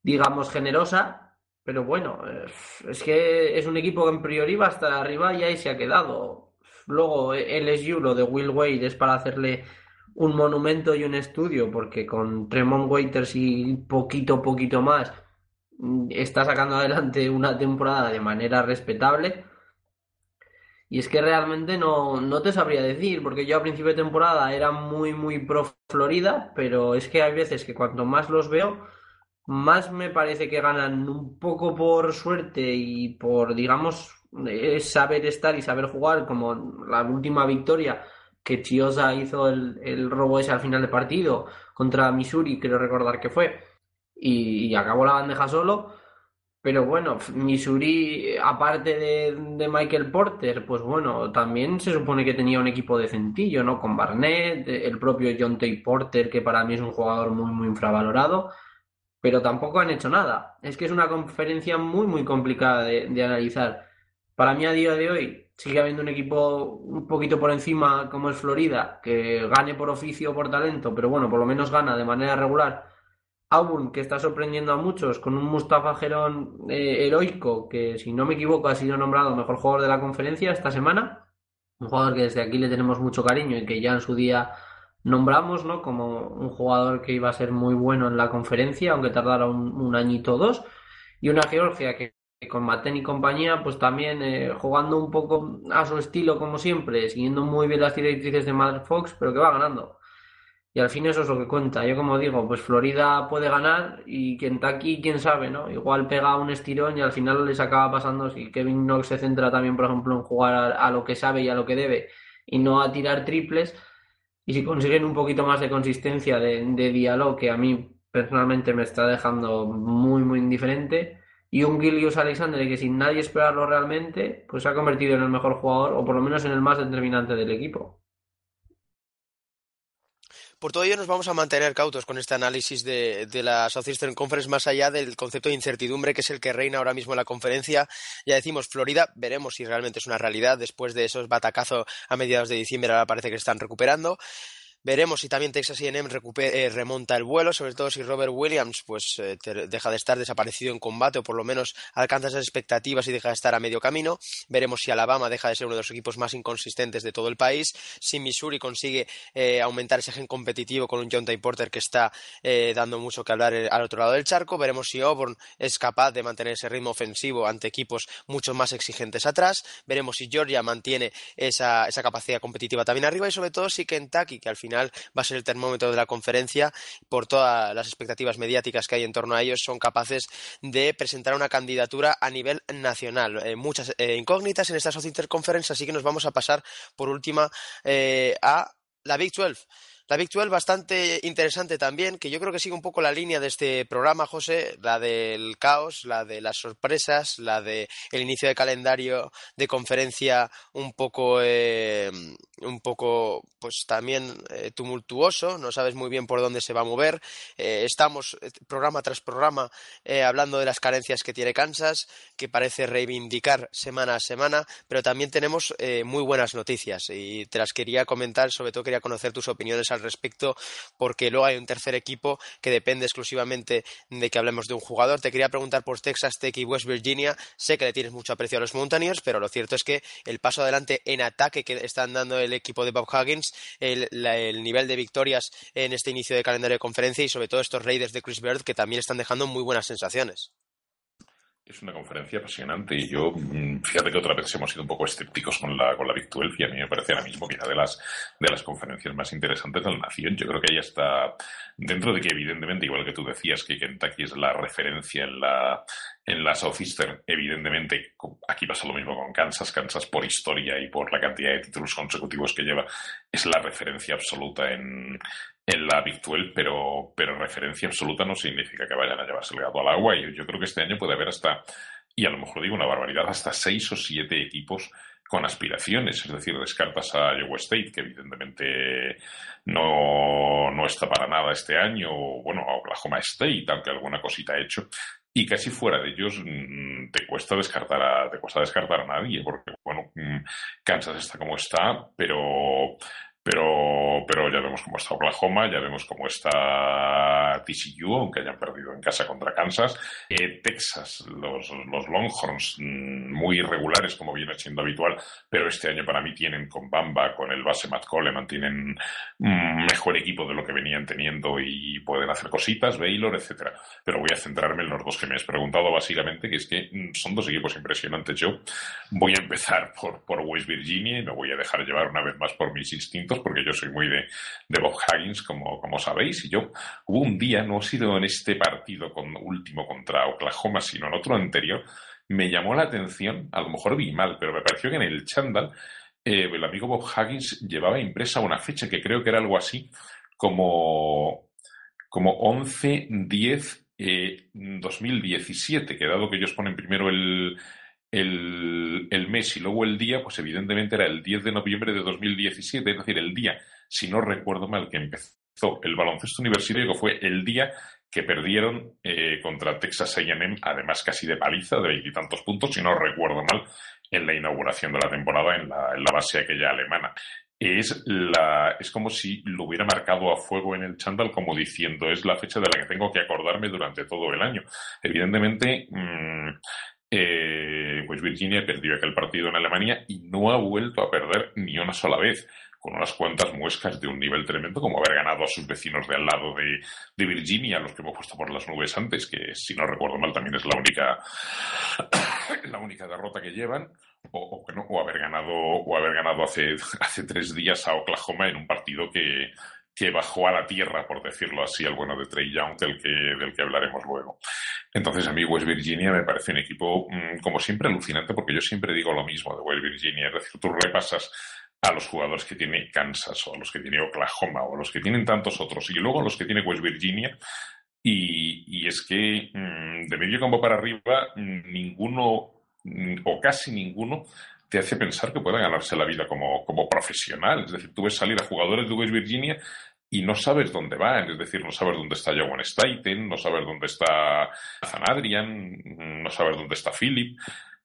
digamos, generosa, pero bueno, es que es un equipo que en priori va hasta arriba y ahí se ha quedado. Luego LSU, lo de Will Wade, es para hacerle un monumento y un estudio, porque con Tremont Waiters y poquito, poquito más, mm, está sacando adelante una temporada de manera respetable. Y es que realmente no, no te sabría decir, porque yo a principio de temporada era muy, muy pro Florida, pero es que hay veces que cuanto más los veo, más me parece que ganan un poco por suerte y por, digamos, eh, saber estar y saber jugar, como la última victoria que Chiosa hizo el, robo ese al final de partido contra Missouri, quiero recordar que fue, y, acabó la bandeja solo. Pero bueno, Missouri, aparte de, Michael Porter, pues bueno, también se supone que tenía un equipo decentillo, ¿no? Con Barnett, el propio John Tay Porter, que para mí es un jugador muy, muy infravalorado pero tampoco han hecho nada. Es que es una conferencia muy, muy complicada de, analizar. Para mí, a día de hoy, sigue habiendo un equipo un poquito por encima, como es Florida, que gane por oficio o por talento, pero bueno, por lo menos gana de manera regular. Auburn, que está sorprendiendo a muchos, con un Mustafa Gerón eh, heroico, que si no me equivoco ha sido nombrado mejor jugador de la conferencia esta semana. Un jugador que desde aquí le tenemos mucho cariño y que ya en su día nombramos ¿no? como un jugador que iba a ser muy bueno en la conferencia, aunque tardara un, añito o dos, y una Georgia que, con Maten y compañía, pues también eh, jugando un poco a su estilo como siempre, siguiendo muy bien las directrices de Mad Fox, pero que va ganando. Y al fin eso es lo que cuenta. Yo como digo, pues Florida puede ganar y Kentucky, quién sabe, ¿no? Igual pega un estirón y al final les acaba pasando si Kevin Knox se centra también, por ejemplo, en jugar a lo que sabe y a lo que debe y no a tirar triples, y si consiguen un poquito más de consistencia de, diálogo, que a mí personalmente me está dejando muy, muy indiferente, y un Gilius Alexander que sin nadie esperarlo realmente, pues se ha convertido en el mejor jugador, o por lo menos en el más determinante del equipo. Por todo ello nos vamos a mantener cautos con este análisis de, la Southeastern Conference más allá del concepto de incertidumbre que es el que reina ahora mismo en la conferencia. Ya decimos Florida, veremos si realmente es una realidad después de esos batacazos a mediados de diciembre, ahora parece que están recuperando. Veremos si también Texas A&M eh, remonta el vuelo, sobre todo si Robert Williams pues eh, deja de estar desaparecido en combate o por lo menos alcanza esas expectativas y deja de estar a medio camino. Veremos si Alabama deja de ser uno de los equipos más inconsistentes de todo el país. Si Missouri consigue eh, aumentar ese gen competitivo con un John Tay Porter que está dando mucho que hablar al otro lado del charco. Veremos si Auburn es capaz de mantener ese ritmo ofensivo ante equipos mucho más exigentes atrás. Veremos si Georgia mantiene esa, esa capacidad competitiva también arriba y sobre todo si Kentucky, que al final va a ser el termómetro de la conferencia por todas las expectativas mediáticas que hay en torno a ellos, son capaces de presentar una candidatura a nivel nacional. Eh, muchas eh, incógnitas en esta South Conference, así que nos vamos a pasar por última eh, a la Big 12. La Big 12 bastante interesante también, que yo creo que sigue un poco la línea de este programa, José, la del caos, la de las sorpresas, la de el inicio de calendario de conferencia un poco, eh, un poco, pues también eh, tumultuoso, no sabes muy bien por dónde se va a mover. Eh, estamos programa tras programa hablando de las carencias que tiene Kansas, que parece reivindicar semana a semana, pero también tenemos muy buenas noticias y te las quería comentar, sobre todo quería conocer tus opiniones al respecto, porque luego hay un tercer equipo que depende exclusivamente de que hablemos de un jugador. Te quería preguntar por Texas Tech y West Virginia. Sé que le tienes mucho aprecio a los Mountaineers, pero lo cierto es que el paso adelante en ataque que están dando el equipo de Bob Huggins, el, el nivel de victorias en este inicio de calendario de conferencia y sobre todo estos Raiders de Chris Bird que también están dejando muy buenas sensaciones. Es una conferencia apasionante y yo, mm, fíjate que otra vez hemos sido un poco escépticos con la, con la Big 12 y a mí me parece ahora mismo quizá de las, de las conferencias más interesantes de la nación. Yo creo que ahí está, dentro de que evidentemente, igual que tú decías, que Kentucky es la referencia en la, en la Southeastern, evidentemente, aquí pasa lo mismo con Kansas. Kansas, por historia y por la cantidad de títulos consecutivos que lleva, es la referencia absoluta en, en la Big pero, pero referencia absoluta no significa que vayan a llevarse el gato al agua. Y yo creo que este año puede haber hasta, y a lo mejor digo una barbaridad, hasta seis o siete equipos con aspiraciones. Es decir, descartas a Iowa State, que evidentemente no, no está para nada este año, o bueno, a Oklahoma State, aunque alguna cosita ha hecho. Y casi fuera de ellos mm, te cuesta descartar a, te cuesta descartar a nadie, porque bueno, mm, Kansas está como está, pero pero, pero ya vemos cómo está Oklahoma, ya vemos cómo está TCU, aunque hayan perdido en casa contra Kansas. Eh, Texas, los, los Longhorns, mm, muy irregulares como viene siendo habitual, pero este año para mí tienen con Bamba, con el base Matt Coleman, tienen un mejor equipo de lo que venían teniendo y pueden hacer cositas, Baylor, etcétera. Pero voy a centrarme en los dos que me has preguntado básicamente, que es que mm, son dos equipos impresionantes. Yo voy a empezar por, por West Virginia y me voy a dejar llevar una vez más por mis instintos porque yo soy muy de, de Bob Huggins, como, como sabéis. Y yo, hubo un día, no ha sido en este partido con, último contra Oklahoma, sino en otro anterior, me llamó la atención, a lo mejor vi mal, pero me pareció que en el chándal eh, el amigo Bob Huggins llevaba impresa una fecha que creo que era algo así como, como 11, 10, 2017, que dado que ellos ponen primero el, el, el, mes y luego el día, pues evidentemente era el 10 de noviembre de 2017, es decir, el día, si no recuerdo mal, que empezó el baloncesto universitario, fue el día que perdieron eh, contra Texas A&M, además casi de paliza, de veintitantos puntos, si no recuerdo mal, en la inauguración de la temporada en la, en la base aquella alemana. Es, la, es como si lo hubiera marcado a fuego en el chándal, como diciendo, es la fecha de la que tengo que acordarme durante todo el año. Evidentemente, mmm, eh, pues Virginia perdió aquel partido en Alemania y no ha vuelto a perder ni una sola vez con unas cuantas muescas de un nivel tremendo, como haber ganado a sus vecinos de al lado de, de Virginia, los que hemos puesto por las nubes antes, que si no recuerdo mal también es la única, la única derrota que llevan, o, o, no, o haber ganado, o haber ganado hace, hace tres días a Oklahoma en un partido que, que bajó a la tierra, por decirlo así, al bueno de Trey Young, del que, del que hablaremos luego. Entonces, a mí West Virginia me parece un equipo, mmm, como siempre, alucinante, porque yo siempre digo lo mismo de West Virginia. Es decir, tú repasas a los jugadores que tiene Kansas o a los que tiene Oklahoma o a los que tienen tantos otros y luego a los que tiene West Virginia y, y es que mmm, de medio campo para arriba ninguno o casi ninguno te hace pensar que pueda ganarse la vida como, como profesional. Es decir, tú ves salir a jugadores de West Virginia y no sabes dónde van, es decir, no sabes dónde está Joan Staten, no sabes dónde está Zan Adrian, no sabes dónde está Philip.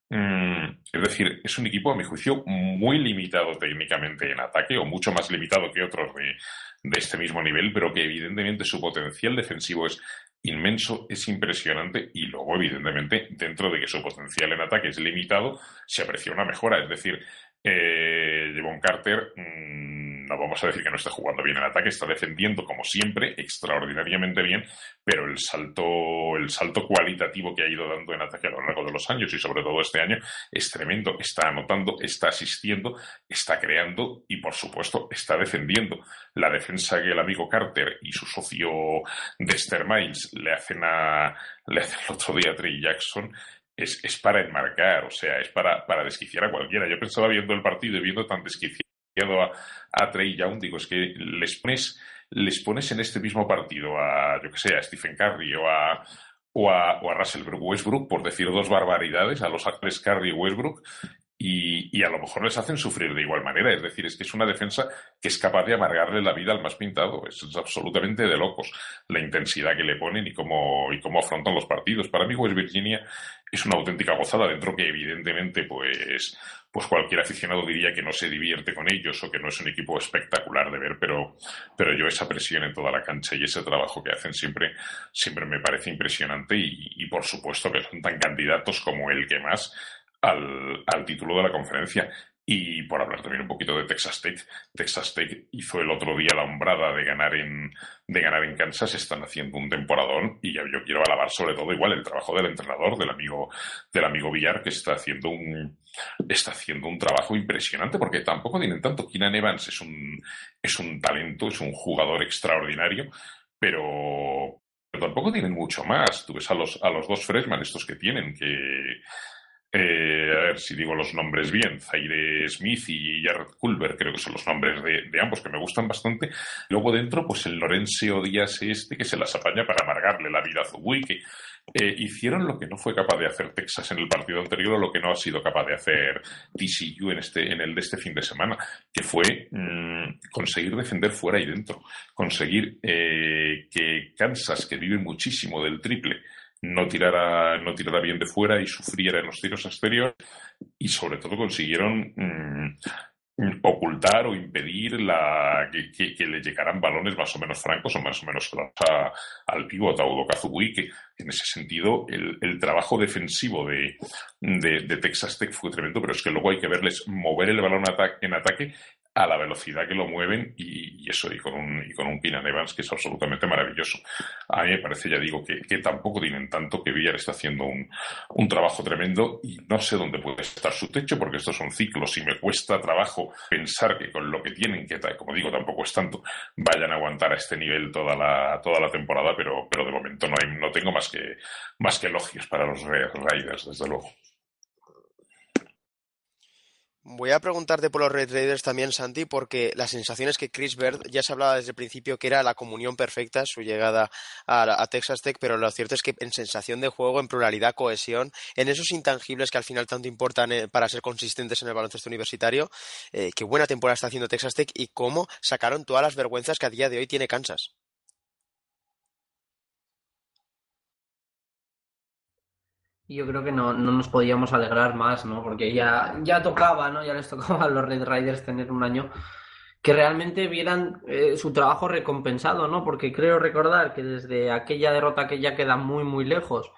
Mm, es decir, es un equipo, a mi juicio, muy limitado técnicamente en ataque, o mucho más limitado que otros de, de este mismo nivel, pero que evidentemente su potencial defensivo es inmenso, es impresionante y luego, evidentemente, dentro de que su potencial en ataque es limitado, se aprecia una mejora. Es decir, eh, Devon Carter, mmm, no vamos a decir que no esté jugando bien en ataque, está defendiendo como siempre, extraordinariamente bien, pero el salto, el salto cualitativo que ha ido dando en ataque a lo largo de los años y sobre todo este año es tremendo. Está anotando, está asistiendo, está creando y por supuesto está defendiendo. La defensa que el amigo Carter y su socio Dexter Miles le hacen a, le hacen el otro día a Trey Jackson es, es, para enmarcar, o sea, es para, para, desquiciar a cualquiera. Yo pensaba viendo el partido y viendo tan desquiciado a, a Trey Young, digo, es que les pones, les pones en este mismo partido a, yo que sé, a Stephen Curry o a, o a, o a Russell Westbrook, por decir dos barbaridades, a los actores Curry y Westbrook, y, y, a lo mejor les hacen sufrir de igual manera. Es decir, es que es una defensa que es capaz de amargarle la vida al más pintado. Es, absolutamente de locos la intensidad que le ponen y cómo, y cómo afrontan los partidos. Para mí, West Virginia es una auténtica gozada dentro que evidentemente pues, pues cualquier aficionado diría que no se divierte con ellos o que no es un equipo espectacular de ver, pero, pero yo esa presión en toda la cancha y ese trabajo que hacen siempre, siempre me parece impresionante y, y por supuesto que son tan candidatos como el que más al, al título de la conferencia. Y por hablar también un poquito de Texas Tech, Texas Tech hizo el otro día la hombrada de ganar en, de ganar en Kansas, están haciendo un temporadón y yo quiero alabar sobre todo igual el trabajo del entrenador, del amigo, del amigo Villar, que está haciendo un, está haciendo un trabajo impresionante porque tampoco tienen tanto. Keenan Evans es un, es un talento, es un jugador extraordinario, pero, pero tampoco tienen mucho más. Tú ves a los, a los dos freshman estos que tienen, que, eh, a ver si digo los nombres bien, Zaire Smith y Jared Culver, creo que son los nombres de, ambos que me gustan bastante. Luego dentro, pues el Lorenzo Díaz este que se las apaña para amargarle la vida a Zubui, que eh, hicieron lo que no fue capaz de hacer Texas en el partido anterior o lo que no ha sido capaz de hacer TCU en, este, en el de este fin de semana, que fue mmm, conseguir defender fuera y dentro, conseguir eh, que Kansas, que vive muchísimo del triple, no tirara, no tirara bien de fuera y sufriera en los tiros exteriores. Y sobre todo consiguieron mmm, ocultar o impedir la, que, le llegaran balones más o menos francos o más o menos a, al pívot Audo Kazubui, que en ese sentido el, el trabajo defensivo de, de, de, Texas Tech fue tremendo, pero es que luego hay que verles mover el balón en ataque a la velocidad que lo mueven y, eso, y con un, y con un Keenan Evans que es absolutamente maravilloso. A mí me parece, ya digo, que, tampoco tienen tanto, que Villar está haciendo un, un, trabajo tremendo y no sé dónde puede estar su techo porque estos son ciclos y me cuesta trabajo pensar que con lo que tienen, que como digo, tampoco es tanto, vayan a aguantar a este nivel toda la, toda la temporada, pero, pero de momento no, hay, no tengo más que, más que elogios para los Raiders, desde luego. Voy a preguntarte por los Red Raiders también, Santi, porque la sensación es que Chris Bird ya se hablaba desde el principio que era la comunión perfecta su llegada a, Texas Tech, pero lo cierto es que en sensación de juego, en pluralidad, cohesión, en esos intangibles que al final tanto importan eh, para ser consistentes en el baloncesto universitario, eh, qué buena temporada está haciendo Texas Tech y cómo sacaron todas las vergüenzas que a día de hoy tiene Kansas. Yo creo que no, no, nos podíamos alegrar más, ¿no? Porque ya, ya tocaba, ¿no? Ya les tocaba a los Red Riders tener un año que realmente vieran eh, su trabajo recompensado, ¿no? Porque creo recordar que desde aquella derrota que ya queda muy, muy lejos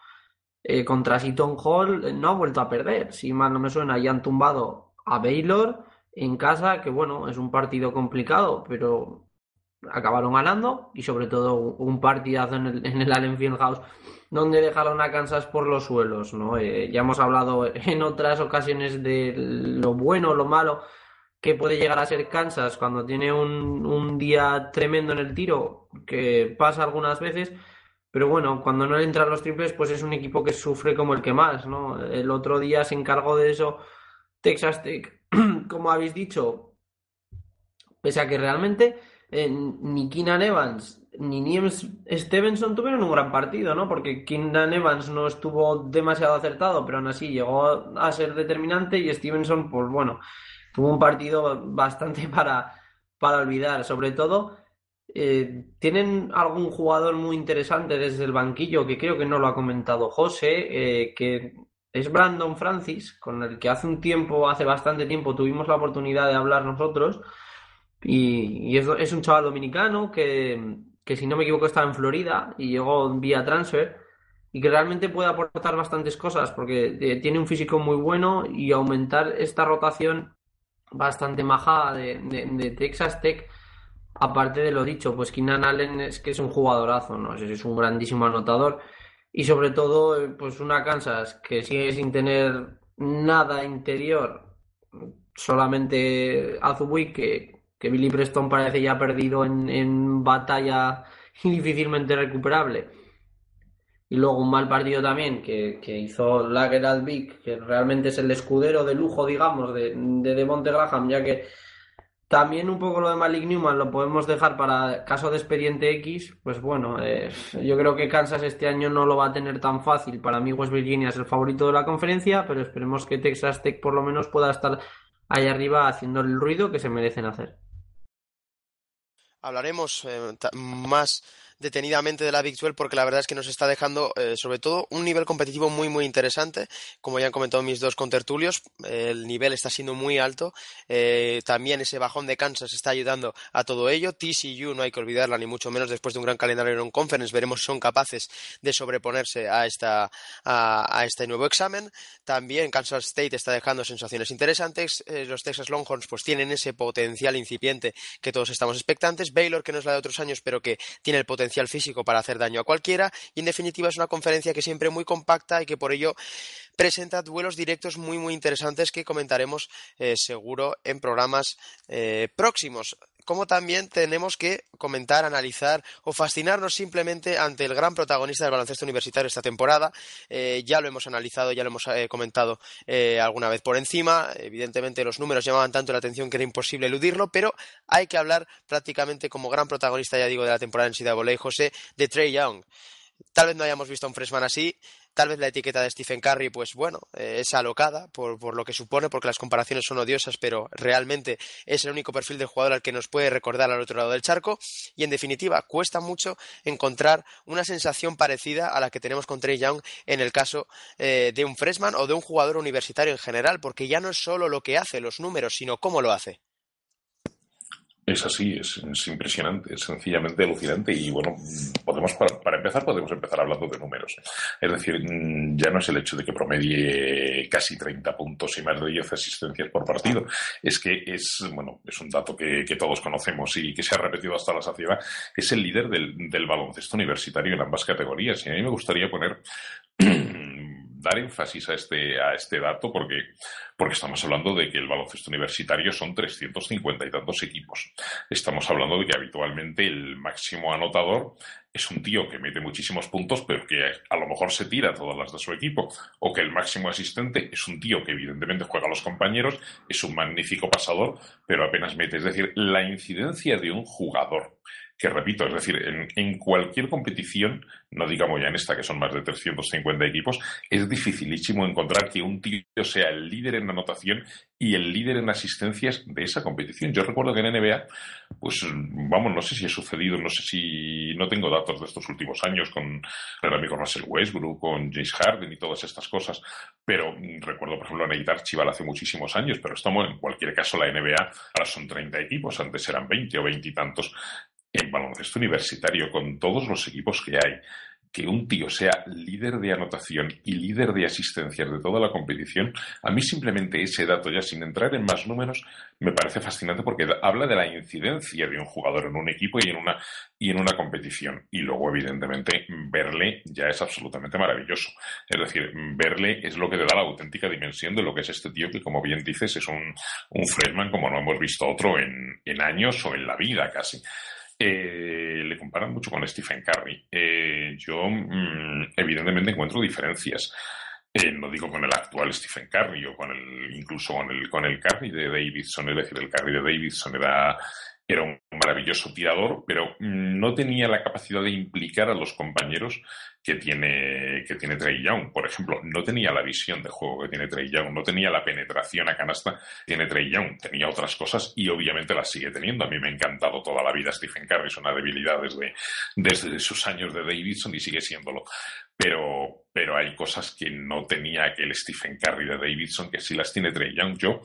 eh, contra Seaton Hall eh, no ha vuelto a perder. Si mal no me suena, ya han tumbado a Baylor en casa, que bueno, es un partido complicado, pero acabaron ganando y sobre todo un partidazo en el, en el Allen Fieldhouse donde dejaron a Kansas por los suelos, ¿no? Eh, ya hemos hablado en otras ocasiones de lo bueno, lo malo que puede llegar a ser Kansas cuando tiene un, un día tremendo en el tiro, que pasa algunas veces, pero bueno, cuando no le entran los triples, pues es un equipo que sufre como el que más, ¿no? El otro día se encargó de eso Texas Tech, como habéis dicho, pese a que realmente eh, ni Keenan Evans ni Nieves Stevenson tuvieron un gran partido, ¿no? Porque Keenan Evans no estuvo demasiado acertado, pero aún así llegó a ser determinante y Stevenson, pues bueno, tuvo un partido bastante para, para olvidar. Sobre todo, eh, tienen algún jugador muy interesante desde el banquillo, que creo que no lo ha comentado José, eh, que es Brandon Francis, con el que hace un tiempo, hace bastante tiempo, tuvimos la oportunidad de hablar nosotros. Y, es, un chaval dominicano que, que, si no me equivoco, estaba en Florida y llegó vía transfer y que realmente puede aportar bastantes cosas porque eh, tiene un físico muy bueno y aumentar esta rotación bastante majada de, Texas Tech. Aparte de lo dicho, pues Keenan Allen es que es un jugadorazo, ¿no? Es, un grandísimo anotador. Y sobre todo, eh, pues una Kansas que sigue sin tener nada interior, solamente Azubuik, que, que Billy Preston parece ya perdido en, batalla y difícilmente recuperable. Y luego un mal partido también que, hizo Lager Vic, que realmente es el escudero de lujo, digamos, de, de Graham, ya que también un poco lo de Malik Newman lo podemos dejar para caso de expediente X. Pues bueno, eh, yo creo que Kansas este año no lo va a tener tan fácil. Para mí West Virginia es el favorito de la conferencia, pero esperemos que Texas Tech por lo menos pueda estar ahí arriba haciendo el ruido que se merecen hacer hablaremos eh, más detenidamente de la Big 12 porque la verdad es que nos está dejando eh, sobre todo un nivel competitivo muy muy interesante. Como ya han comentado mis dos contertulios el nivel está siendo muy alto. Eh, también ese bajón de Kansas está ayudando a todo ello. TCU no hay que olvidarla ni mucho menos después de un gran calendario en conference veremos si son capaces de sobreponerse a esta a, este nuevo examen. También Kansas State está dejando sensaciones interesantes. Eh, los Texas Longhorns pues tienen ese potencial incipiente que todos estamos expectantes. Baylor que no es la de otros años pero que tiene el potencial físico para hacer daño a cualquiera y en definitiva es una conferencia que siempre muy compacta y que por ello presenta duelos directos muy muy interesantes que comentaremos eh, seguro en programas eh, próximos como también tenemos que comentar, analizar o fascinarnos simplemente ante el gran protagonista del baloncesto universitario esta temporada. Eh, ya lo hemos analizado, ya lo hemos comentado alguna vez por encima. Evidentemente los números llamaban tanto la atención que era imposible eludirlo, pero hay que hablar prácticamente como gran protagonista, ya digo, de la temporada en Sida Voley, José, de Trey Young. Tal vez no hayamos visto a un freshman así, Tal vez la etiqueta de Stephen Curry, pues bueno, eh, es alocada por, por, lo que supone, porque las comparaciones son odiosas, pero realmente es el único perfil de jugador al que nos puede recordar al otro lado del charco. Y en definitiva, cuesta mucho encontrar una sensación parecida a la que tenemos con Trey Young en el caso eh, de un freshman o de un jugador universitario en general, porque ya no es solo lo que hace, los números, sino cómo lo hace. Es así, es, impresionante, es sencillamente alucinante y bueno, podemos para, empezar podemos empezar hablando de números. Es decir, mm, ya no es el hecho de que promedie casi 30 puntos y más de 10 asistencias por partido, es que es bueno, es un dato que, todos conocemos y que se ha repetido hasta la saciedad, es el líder del, del baloncesto universitario en ambas categorías y a mí me gustaría poner dar énfasis a este, a este dato porque, porque estamos hablando de que el baloncesto universitario son 350 y tantos equipos. Estamos hablando de que habitualmente el máximo anotador es un tío que mete muchísimos puntos, pero que a lo mejor se tira todas las de su equipo. O que el máximo asistente es un tío que evidentemente juega a los compañeros, es un magnífico pasador, pero apenas mete. Es decir, la incidencia de un jugador que repito, es decir, en, cualquier competición, no digamos ya en esta que son más de 350 equipos, es dificilísimo encontrar que un tío sea el líder en anotación y el líder en asistencias de esa competición. Yo recuerdo que en NBA, pues vamos, no sé si ha sucedido, no sé si no tengo datos de estos últimos años con el amigo Russell Westbrook, con James Harden y todas estas cosas, pero recuerdo, por ejemplo, a Nate Archibald hace muchísimos años, pero estamos en cualquier caso la NBA, ahora son 30 equipos, antes eran 20 o 20 y tantos en baloncesto universitario, con todos los equipos que hay, que un tío sea líder de anotación y líder de asistencias de toda la competición, a mí simplemente ese dato, ya sin entrar en más números, me parece fascinante porque habla de la incidencia de un jugador en un equipo y en una, y en una competición. Y luego, evidentemente, verle ya es absolutamente maravilloso. Es decir, verle es lo que le da la auténtica dimensión de lo que es este tío que, como bien dices, es un, un freshman como no hemos visto otro en, en años o en la vida casi. Eh, le comparan mucho con Stephen Curry. Eh, yo, mm, evidentemente, encuentro diferencias. Eh, no digo con el actual Stephen Curry o con el, incluso con el, con el Curry de Davidson, es decir, el Curry de Davidson era, era un maravilloso tirador, pero no tenía la capacidad de implicar a los compañeros que tiene, que tiene Trey Young. Por ejemplo, no tenía la visión de juego que tiene Trey Young, no tenía la penetración a canasta que tiene Trey Young, tenía otras cosas y obviamente las sigue teniendo. A mí me ha encantado toda la vida Stephen Curry, es una debilidad desde, desde sus años de Davidson y sigue siéndolo. Pero, pero hay cosas que no tenía aquel Stephen Curry de Davidson que sí las tiene Trey Young. Yo,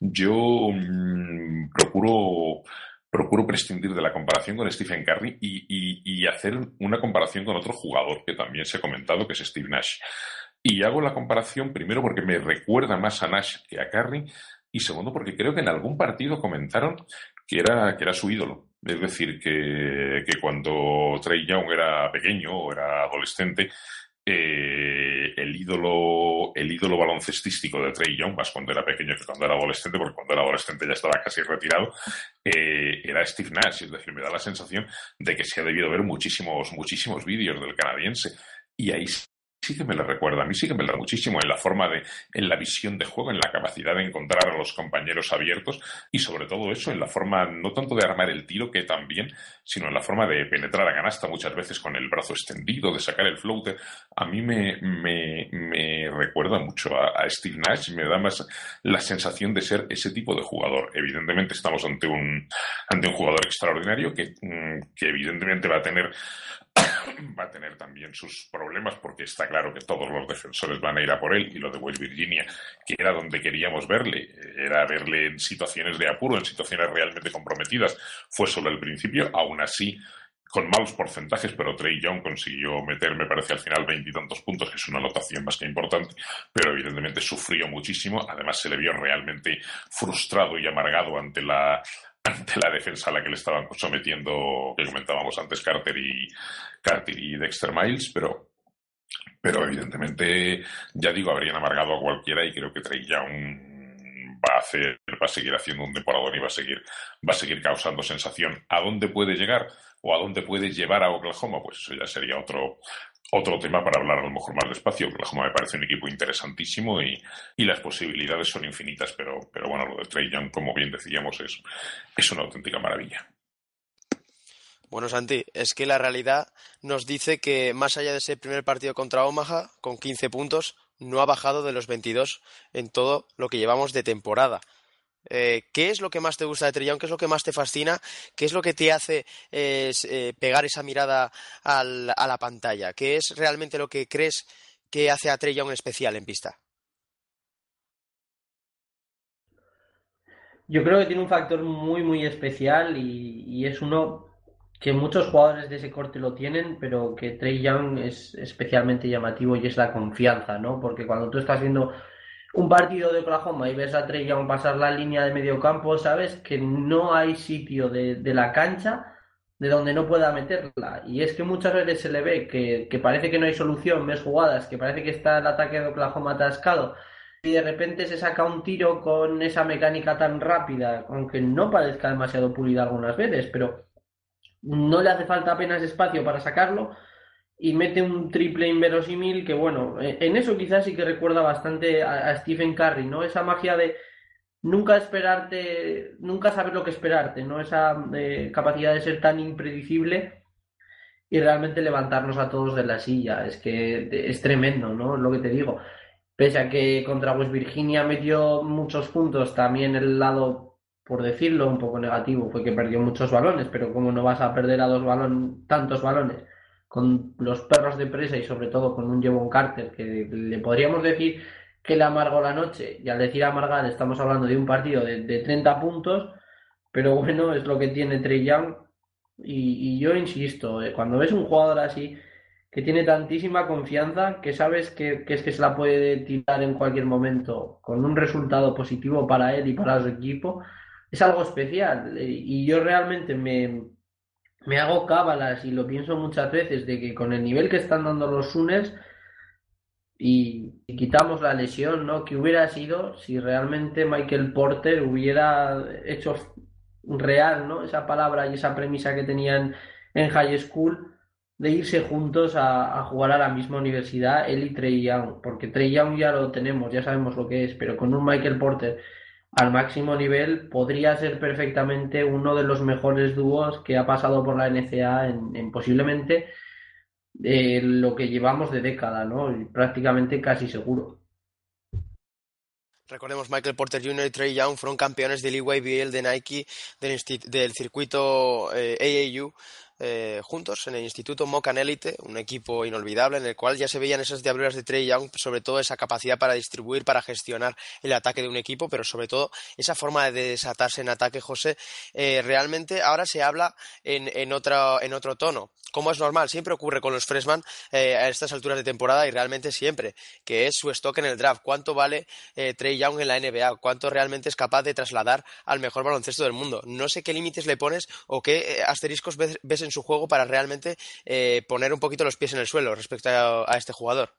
yo mm, procuro procuro prescindir de la comparación con Stephen Curry y, hacer una comparación con otro jugador que también se ha comentado, que es Steve Nash. Y hago la comparación primero porque me recuerda más a Nash que a Curry y segundo porque creo que en algún partido comentaron que era, que era su ídolo. Es decir, que, que cuando Trey Young era pequeño o era adolescente, eh, el ídolo el ídolo baloncestístico de Trey Young, más cuando era pequeño que cuando era adolescente, porque cuando era adolescente ya estaba casi retirado, eh, era Steve Nash. Es decir, me da la sensación de que se ha debido ver muchísimos, muchísimos vídeos del canadiense. Y ahí sí que me lo recuerda, a mí sí que me lo da muchísimo en la forma de, en la visión de juego, en la capacidad de encontrar a los compañeros abiertos y sobre todo eso, en la forma no tanto de armar el tiro que también, sino en la forma de penetrar a canasta muchas veces con el brazo extendido, de sacar el floater. A mí me, me, recuerda mucho a, Steve Nash, me da más la sensación de ser ese tipo de jugador. Evidentemente estamos ante un, ante un jugador extraordinario que, mm, que evidentemente va a tener va a tener también sus problemas porque está claro que todos los defensores van a ir a por él y lo de West Virginia, que era donde queríamos verle, era verle en situaciones de apuro, en situaciones realmente comprometidas, fue solo el principio, aún así con malos porcentajes, pero Trey Young consiguió meter, me parece, al final veintitantos puntos, que es una anotación más que importante, pero evidentemente sufrió muchísimo. Además, se le vio realmente frustrado y amargado ante la, ante la defensa a la que le estaban sometiendo, que comentábamos antes, Carter y, Carter y Dexter Miles, pero, pero evidentemente, ya digo, habrían amargado a cualquiera y creo que Trey Young va a hacer, va a seguir haciendo un temporador y va a seguir, va a seguir causando sensación. ¿A dónde puede llegar? ¿O a dónde puede llevar a Oklahoma? Pues eso ya sería otro, otro tema para hablar a lo mejor más despacio. Oklahoma me parece un equipo interesantísimo y, las posibilidades son infinitas, pero, pero bueno, lo de Trey Young, como bien decíamos, es, es una auténtica maravilla. Bueno, Santi, es que la realidad nos dice que más allá de ese primer partido contra Omaha, con 15 puntos, no ha bajado de los 22 en todo lo que llevamos de temporada. Eh, ¿Qué es lo que más te gusta de Trey ¿Qué es lo que más te fascina? ¿Qué es lo que te hace eh, pegar esa mirada a la pantalla? ¿Qué es realmente lo que crees que hace a Trey especial en pista? Yo creo que tiene un factor muy, muy especial y, es uno que muchos jugadores de ese corte lo tienen, pero que Trey Young es especialmente llamativo y es la confianza, ¿no? Porque cuando tú estás viendo un partido de Oklahoma y ves a Trey Young pasar la línea de medio campo, sabes que no hay sitio de, la cancha de donde no pueda meterla. Y es que muchas veces se le ve que, que, parece que no hay solución, ves jugadas, que parece que está el ataque de Oklahoma atascado y de repente se saca un tiro con esa mecánica tan rápida, aunque no parezca demasiado pulida algunas veces, pero no le hace falta apenas espacio para sacarlo y mete un triple inverosímil que bueno, en eso quizás sí que recuerda bastante a, Stephen Curry, ¿no? Esa magia de nunca esperarte, nunca saber lo que esperarte, ¿no? Esa eh, capacidad de ser tan impredecible y realmente levantarnos a todos de la silla, es que es tremendo, ¿no? Lo que te digo. Pese a que contra West Virginia metió muchos puntos, también el lado, por decirlo, un poco negativo fue que perdió muchos balones, pero como no vas a perder a dos balones, tantos balones con los perros de presa y sobre todo con un Jevon Carter que le podríamos decir que le amargó la noche y al decir amargar estamos hablando de un partido de, 30 puntos, pero bueno, es lo que tiene Trey Young. Y, yo insisto, eh, cuando ves un jugador así que tiene tantísima confianza que sabes que, es que se la puede tirar en cualquier momento con un resultado positivo para él y para su equipo, es algo especial. Y yo realmente me, me hago cábalas y lo pienso muchas veces de que con el nivel que están dando los Sunes y, quitamos la lesión, ¿no? Que hubiera sido si realmente Michael Porter hubiera hecho real, ¿no? Esa palabra y esa premisa que tenían en high school de irse juntos a, jugar a la misma universidad, él y Trey Young, porque Trey Young ya lo tenemos, ya sabemos lo que es, pero con un Michael Porter al máximo nivel podría ser perfectamente uno de los mejores dúos que ha pasado por la NCA en, posiblemente eh, lo que llevamos de década, ¿no? Prácticamente casi seguro. Recordemos, Michael Porter Jr. y Trey Young fueron campeones del EYBL de Nike del, circuito eh, AAU eh, juntos en el Instituto Mocan Elite, un equipo inolvidable en el cual ya se veían esas diabluras de Trey Young, sobre todo esa capacidad para distribuir, para gestionar el ataque de un equipo, pero sobre todo esa forma de desatarse en ataque, José. Eh, realmente ahora se habla en, en, otro, en otro tono como es normal, siempre ocurre con los freshman eh, a estas alturas de temporada y realmente siempre, que es su stock en el draft. ¿Cuánto vale Trey Young en la NBA? ¿Cuánto realmente es capaz de trasladar al mejor baloncesto del mundo? No sé qué límites le pones o qué asteriscos ves en su juego para realmente eh, poner un poquito los pies en el suelo respecto a, este jugador?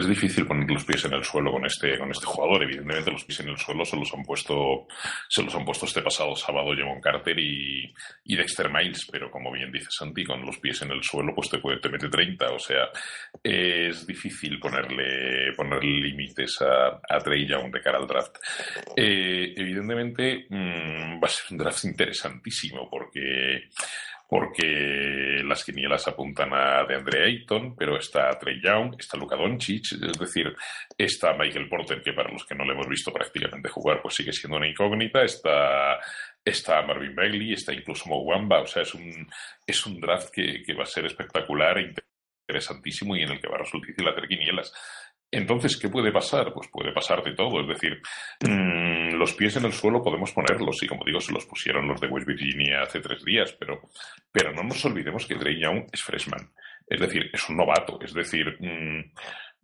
Es difícil poner los pies en el suelo con este, con este jugador. Evidentemente los pies en el suelo se los han puesto, se los han puesto este pasado sábado Jevon Carter y, Dexter Miles, pero como bien dice Santi, con los pies en el suelo pues te, puede, te mete 30. O sea, es difícil ponerle, ponerle límites a, a Trey Young de cara al draft. Eh, evidentemente mm, va a ser un draft interesantísimo porque porque las quinielas apuntan a DeAndre Ayton, pero está Trey Young, está Luka Doncic, es decir, está Michael Porter, que para los que no le hemos visto prácticamente jugar, pues sigue siendo una incógnita, está, está Marvin Bailey, está incluso Mo Wamba, o sea, es un, es un draft que, que va a ser espectacular e interesantísimo y en el que va a resultar difícil hacer quinielas. Entonces, ¿qué puede pasar? Pues puede pasar de todo. Es decir, mmm, los pies en el suelo podemos ponerlos, y como digo, se los pusieron los de West Virginia hace tres días, pero, pero no nos olvidemos que Dre Young es freshman. Es decir, es un novato. Es decir, mmm,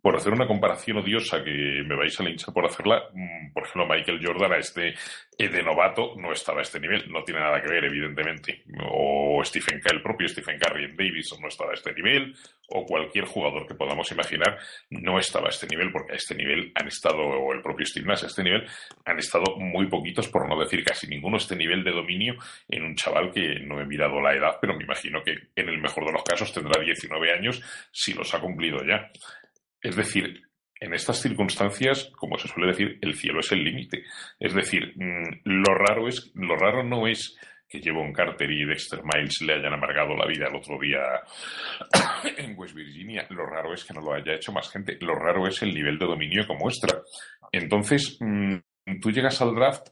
por hacer una comparación odiosa que me vais a linchar por hacerla, mm, por ejemplo, Michael Jordan a este eh, de novato no estaba a este nivel, no tiene nada que ver, evidentemente. O Stephen el propio Stephen Curry en Davis no estaba a este nivel, o cualquier jugador que podamos imaginar no estaba a este nivel, porque a este nivel han estado, o el propio Steve Nash a este nivel, han estado muy poquitos, por no decir casi ninguno, este nivel de dominio en un chaval que no he mirado la edad, pero me imagino que en el mejor de los casos tendrá 19 años si los ha cumplido ya. Es decir, en estas circunstancias, como se suele decir, el cielo es el límite. Es decir, mm, lo raro es, lo raro no es que Jevon Carter y Dexter Miles le hayan amargado la vida el otro día en West Virginia. Lo raro es que no lo haya hecho más gente. Lo raro es el nivel de dominio que muestra. Entonces, mm, tú llegas al draft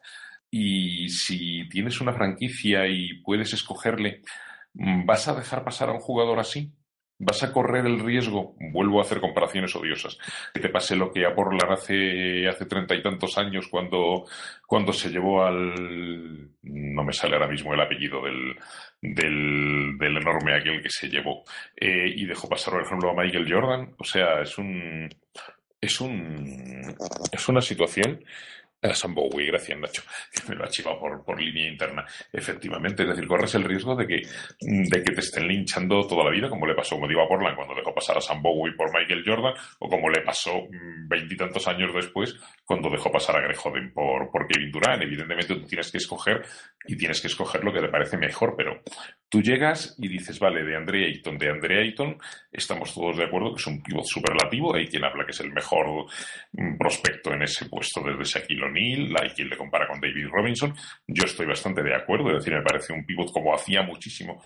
y si tienes una franquicia y puedes escogerle, mm, ¿vas a dejar pasar a un jugador así? Vas a correr el riesgo, vuelvo a hacer comparaciones odiosas, que te pase lo que a Portland hace hace treinta y tantos años cuando, cuando se llevó al no me sale ahora mismo el apellido del, del, del enorme aquel que se llevó eh, y dejó pasar por ejemplo a Michael Jordan, o sea, es un es un es una situación a Sam Bowie, gracias Nacho, que me lo ha chivado por, por línea interna. Efectivamente, es decir, corres el riesgo de que, de que te estén linchando toda la vida, como le pasó, como digo, a Portland cuando dejó pasar a Sam Bowie por Michael Jordan, o como le pasó mm, veintitantos años después cuando dejó pasar a Greg Oden por, por Kevin Durant. Evidentemente tú tienes que escoger y tienes que escoger lo que te parece mejor, pero tú llegas y dices, vale, de Andre Ayton, de Andre Ayton, estamos todos de acuerdo que es un pivot superlativo, hay quien habla que es el mejor mm, prospecto en ese puesto desde Shaquille Hay quien le compara con David Robinson, yo estoy bastante de acuerdo, es decir, me parece un pivot como hacía muchísimo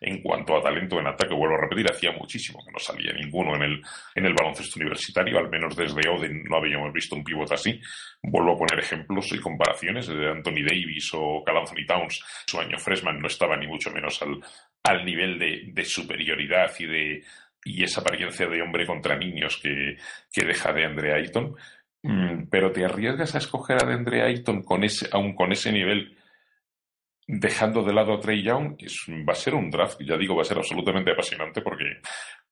en cuanto a talento en ataque, vuelvo a repetir, hacía muchísimo que no salía ninguno en el, en el baloncesto universitario, al menos desde Oden no habíamos visto un pivot así. Vuelvo a poner ejemplos y comparaciones de Anthony Davis o Cal Anthony Towns. Su año freshman no estaba ni mucho menos al, al nivel de, de superioridad y de y esa apariencia de hombre contra niños que, que deja de Andre Ayton. Mm, pero te arriesgas a escoger a Andre Ayton con ese, aún con ese nivel dejando de lado a Trey Young, va a ser un draft, ya digo, va a ser absolutamente apasionante porque,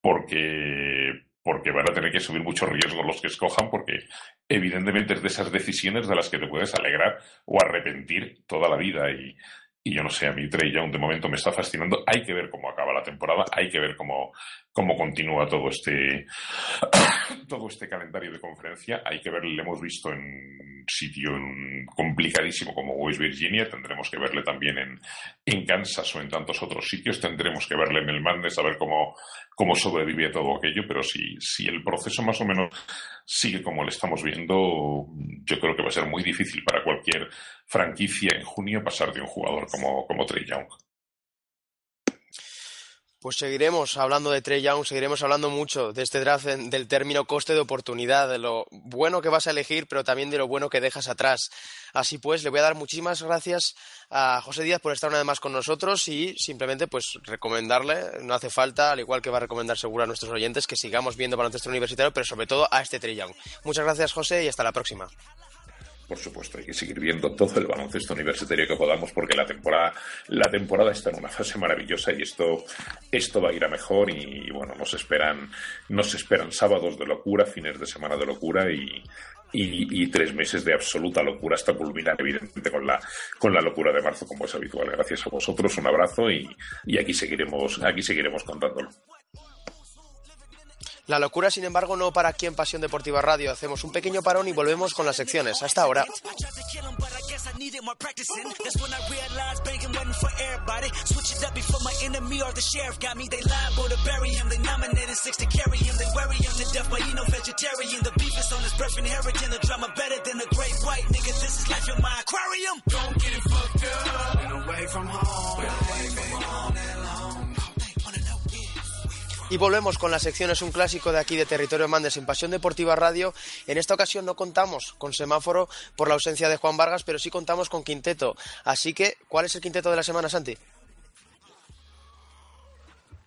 porque, porque van a tener que subir muchos riesgos los que escojan, porque evidentemente es de esas decisiones de las que te puedes alegrar o arrepentir toda la vida. Y, y yo no sé, a mí Trey Young de momento me está fascinando. Hay que ver cómo acaba la temporada, hay que ver cómo, cómo continúa todo este, todo este calendario de conferencia. Hay que ver, le hemos visto en sitio complicadísimo como West Virginia, tendremos que verle también en, en Kansas o en tantos otros sitios, tendremos que verle en el Mandes a ver cómo, cómo sobrevive todo aquello, pero si, si el proceso más o menos sigue como le estamos viendo, yo creo que va a ser muy difícil para cualquier franquicia en junio pasar de un jugador como, como Trey Young. Pues seguiremos hablando de Trey Young, seguiremos hablando mucho de este draft, del término coste de oportunidad, de lo bueno que vas a elegir, pero también de lo bueno que dejas atrás. Así pues, le voy a dar muchísimas gracias a José Díaz por estar una vez más con nosotros y simplemente pues recomendarle, no hace falta, al igual que va a recomendar seguro a nuestros oyentes, que sigamos viendo baloncesto universitario, pero sobre todo a este Trey Young. Muchas gracias José y hasta la próxima por supuesto, hay que seguir viendo todo el baloncesto universitario que podamos porque la temporada, la temporada está en una fase maravillosa y esto, esto va a ir a mejor y, bueno, nos esperan, nos esperan sábados de locura, fines de semana de locura y, y, tres meses de absoluta locura hasta culminar evidentemente con la, con la locura de marzo como es habitual. Gracias a vosotros, un abrazo y, y aquí seguiremos, aquí seguiremos contándolo. La locura, sin embargo, no para aquí en Pasión Deportiva Radio. Hacemos un pequeño parón y volvemos con las secciones. Hasta ahora. Y volvemos con la sección Es un clásico de aquí de Territorio Mandes en Pasión Deportiva Radio. En esta ocasión no contamos con semáforo por la ausencia de Juan Vargas, pero sí contamos con quinteto. Así que, ¿cuál es el quinteto de la semana, Santi?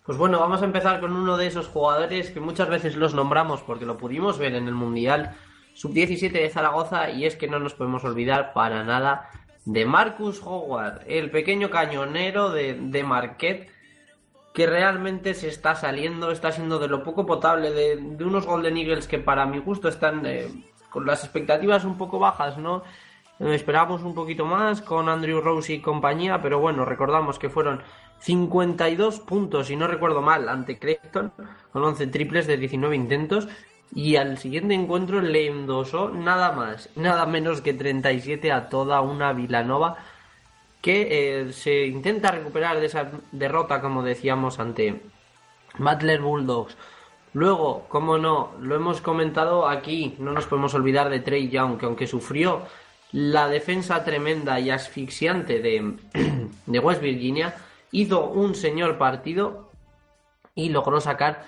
Pues bueno, vamos a empezar con uno de esos jugadores que muchas veces los nombramos porque lo pudimos ver en el Mundial Sub-17 de Zaragoza y es que no nos podemos olvidar para nada de Marcus Howard, el pequeño cañonero de, de Marquette que realmente se está saliendo, está siendo de lo poco potable de, unos Golden Eagles que para mi gusto están eh, con las expectativas un poco bajas, ¿no? Eh, esperábamos un poquito más con Andrew Rose y compañía, pero bueno, recordamos que fueron 52 puntos, si no recuerdo mal, ante Creighton, con 11 triples de 19 intentos, y al siguiente encuentro le endosó nada más, nada menos que 37 a toda una Vilanova que eh, se intenta recuperar de esa derrota, como decíamos, ante Butler Bulldogs. Luego, como no, lo hemos comentado aquí, no nos podemos olvidar de Trey Young, que aunque sufrió la defensa tremenda y asfixiante de, de West Virginia, hizo un señor partido y logró sacar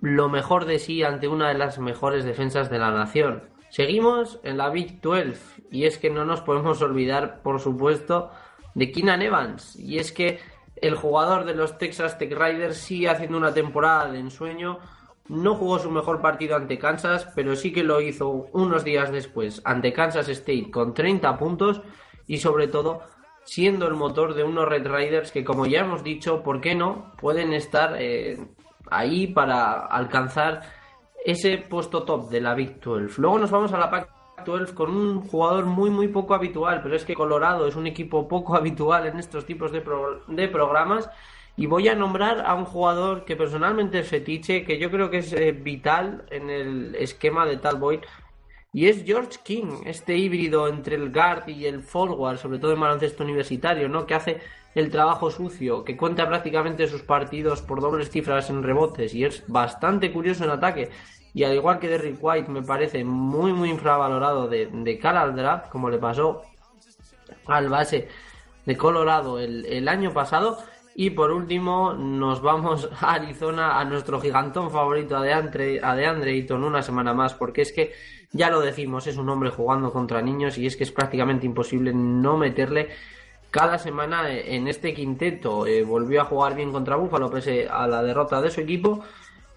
lo mejor de sí ante una de las mejores defensas de la nación. Seguimos en la Big 12 y es que no nos podemos olvidar, por supuesto, de Keenan Evans. Y es que el jugador de los Texas Tech Riders sigue haciendo una temporada de ensueño. No jugó su mejor partido ante Kansas, pero sí que lo hizo unos días después ante Kansas State con 30 puntos y sobre todo siendo el motor de unos Red Riders que como ya hemos dicho, ¿por qué no? Pueden estar eh, ahí para alcanzar ese puesto top de la Big 12. Luego nos vamos a la Pac 12 con un jugador muy muy poco habitual, pero es que Colorado es un equipo poco habitual en estos tipos de, de programas y voy a nombrar a un jugador que personalmente fetiche, que yo creo que es eh, vital en el esquema de Tal Boyd, y es George King, este híbrido entre el guard y el forward, sobre todo en baloncesto universitario, ¿no? Que hace el trabajo sucio, que cuenta prácticamente sus partidos por dobles cifras en rebotes y es bastante curioso en ataque. Y al igual que Derrick White, me parece muy, muy infravalorado de, de al draft, como le pasó al base de Colorado el, el año pasado. Y por último, nos vamos a Arizona, a nuestro gigantón favorito, a DeAndre, a DeAndre una semana más, porque es que, ya lo decimos, es un hombre jugando contra niños y es que es prácticamente imposible no meterle cada semana en este quinteto. Eh, volvió a jugar bien contra Búfalo pese a la derrota de su equipo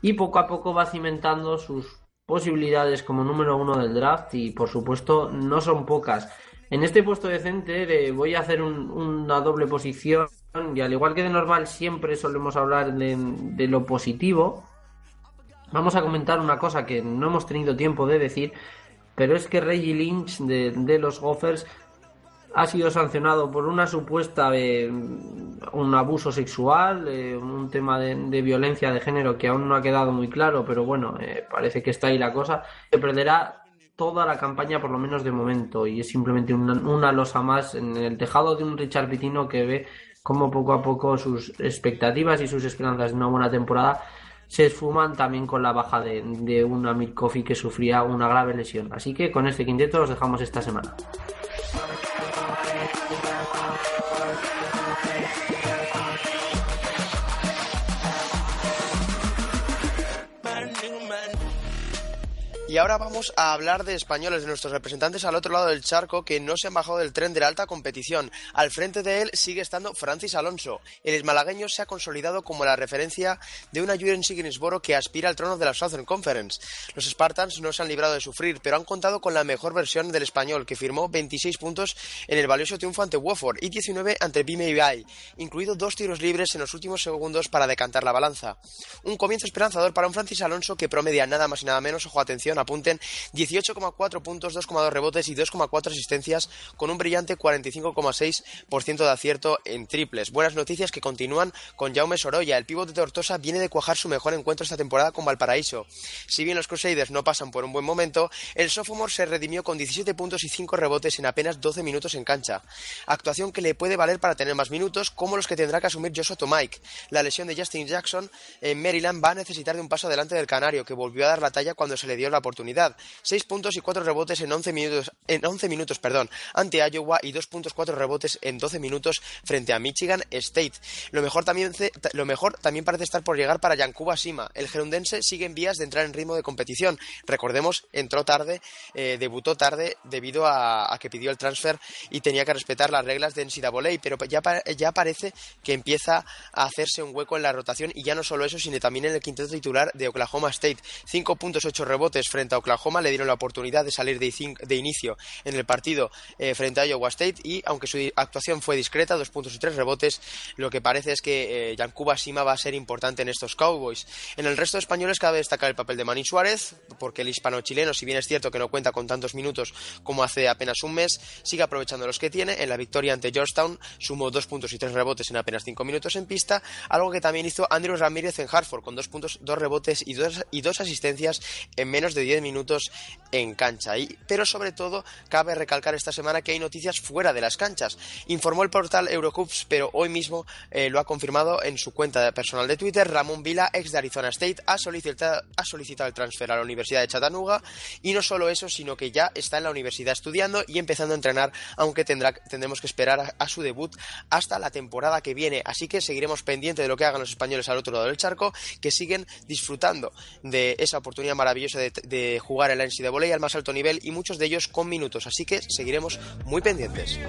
y poco a poco va cimentando sus posibilidades como número uno del draft y por supuesto no son pocas. En este puesto de center eh, voy a hacer una doble posición y al igual que de normal siempre solemos hablar de, lo positivo, vamos a comentar una cosa que no hemos tenido tiempo de decir, pero es que Reggie Lynch de, los Gophers ha sido sancionado por una supuesta eh, un abuso sexual, eh, un tema de, violencia de género que aún no ha quedado muy claro, pero bueno, parece que está ahí la cosa. Se perderá toda la campaña, por lo menos de momento, y es simplemente una, losa más en el tejado de un Richard Pitino que ve cómo poco a poco sus expectativas y sus esperanzas de una buena temporada se esfuman también con la baja de, de un Amir Kofi que sufría una grave lesión. Así que con este quinteto los dejamos esta semana. Y ahora vamos a hablar de españoles, de nuestros representantes al otro lado del charco que no se han bajado del tren de la alta competición. Al frente de él sigue estando Francis Alonso. El malagueño se ha consolidado como la referencia de una UNC Greensboro que aspira al trono de la Southern Conference. Los Spartans no se han librado de sufrir, pero han contado con la mejor versión del español, que firmó 26 puntos en el valioso triunfo ante Wofford y 19 ante BMI, incluido dos tiros libres en los últimos segundos para decantar la balanza. Un comienzo esperanzador para un Francis Alonso que promedia nada más y nada menos, ojo atención, apunten 18,4 puntos, 2,2 rebotes y 2,4 asistencias con un brillante 45,6% de acierto en triples. Buenas noticias que continúan con Jaume Sorolla. El pívot de Tortosa viene de cuajar su mejor encuentro esta temporada con Valparaíso. Si bien los Crusaders no pasan por un buen momento, el sophomore se redimió con 17 puntos y 5 rebotes en apenas 12 minutos en cancha. Actuación que le puede valer para tener más minutos, como los que tendrá que asumir Joshua Tomike. La lesión de Justin Jackson en Maryland va a necesitar de un paso adelante del Canario, que volvió a dar la talla cuando se le dio la oportunidad oportunidad. 6 puntos y 4 rebotes en 11 minutos, en 11 minutos perdón, ante Iowa y 2 puntos 4 rebotes en 12 minutos frente a Michigan State. Lo mejor también, lo mejor también parece estar por llegar para Yankuba Sima. El gerundense sigue en vías de entrar en ritmo de competición. Recordemos, entró tarde, eh, debutó tarde debido a, que pidió el transfer y tenía que respetar las reglas de NCAA, pero ya, ya parece que empieza a hacerse un hueco en la rotación y ya no solo eso, sino también en el quinteto titular de Oklahoma State. 5 puntos 8 rebotes frente a Oklahoma, le dieron la oportunidad de salir de, inicio en el partido eh, frente a Iowa State y aunque su actuación fue discreta, dos puntos y tres rebotes, lo que parece es que eh, Sima va a ser importante en estos Cowboys. En el resto de españoles cabe destacar el papel de Manny Suárez, porque el hispano-chileno, si bien es cierto que no cuenta con tantos minutos como hace apenas un mes, sigue aprovechando los que tiene. En la victoria ante Georgetown sumó dos puntos y tres rebotes en apenas cinco minutos en pista, algo que también hizo Andrew Ramírez en Hartford, con dos puntos, dos rebotes y dos, y dos asistencias en menos de diez minutos en cancha. Y, pero sobre todo, cabe recalcar esta semana que hay noticias fuera de las canchas. Informó el portal Eurocups, pero hoy mismo eh, lo ha confirmado en su cuenta personal de Twitter. Ramón Vila, ex de Arizona State, ha solicitado, ha solicitado el transfer a la Universidad de Chattanooga. Y no solo eso, sino que ya está en la universidad estudiando y empezando a entrenar, aunque tendrá, tendremos que esperar a, su debut hasta la temporada que viene. Así que seguiremos pendientes de lo que hagan los españoles al otro lado del charco, que siguen disfrutando de esa oportunidad maravillosa de jugar en la NCAA al más alto nivel y muchos de ellos con minutos, así que seguiremos muy pendientes.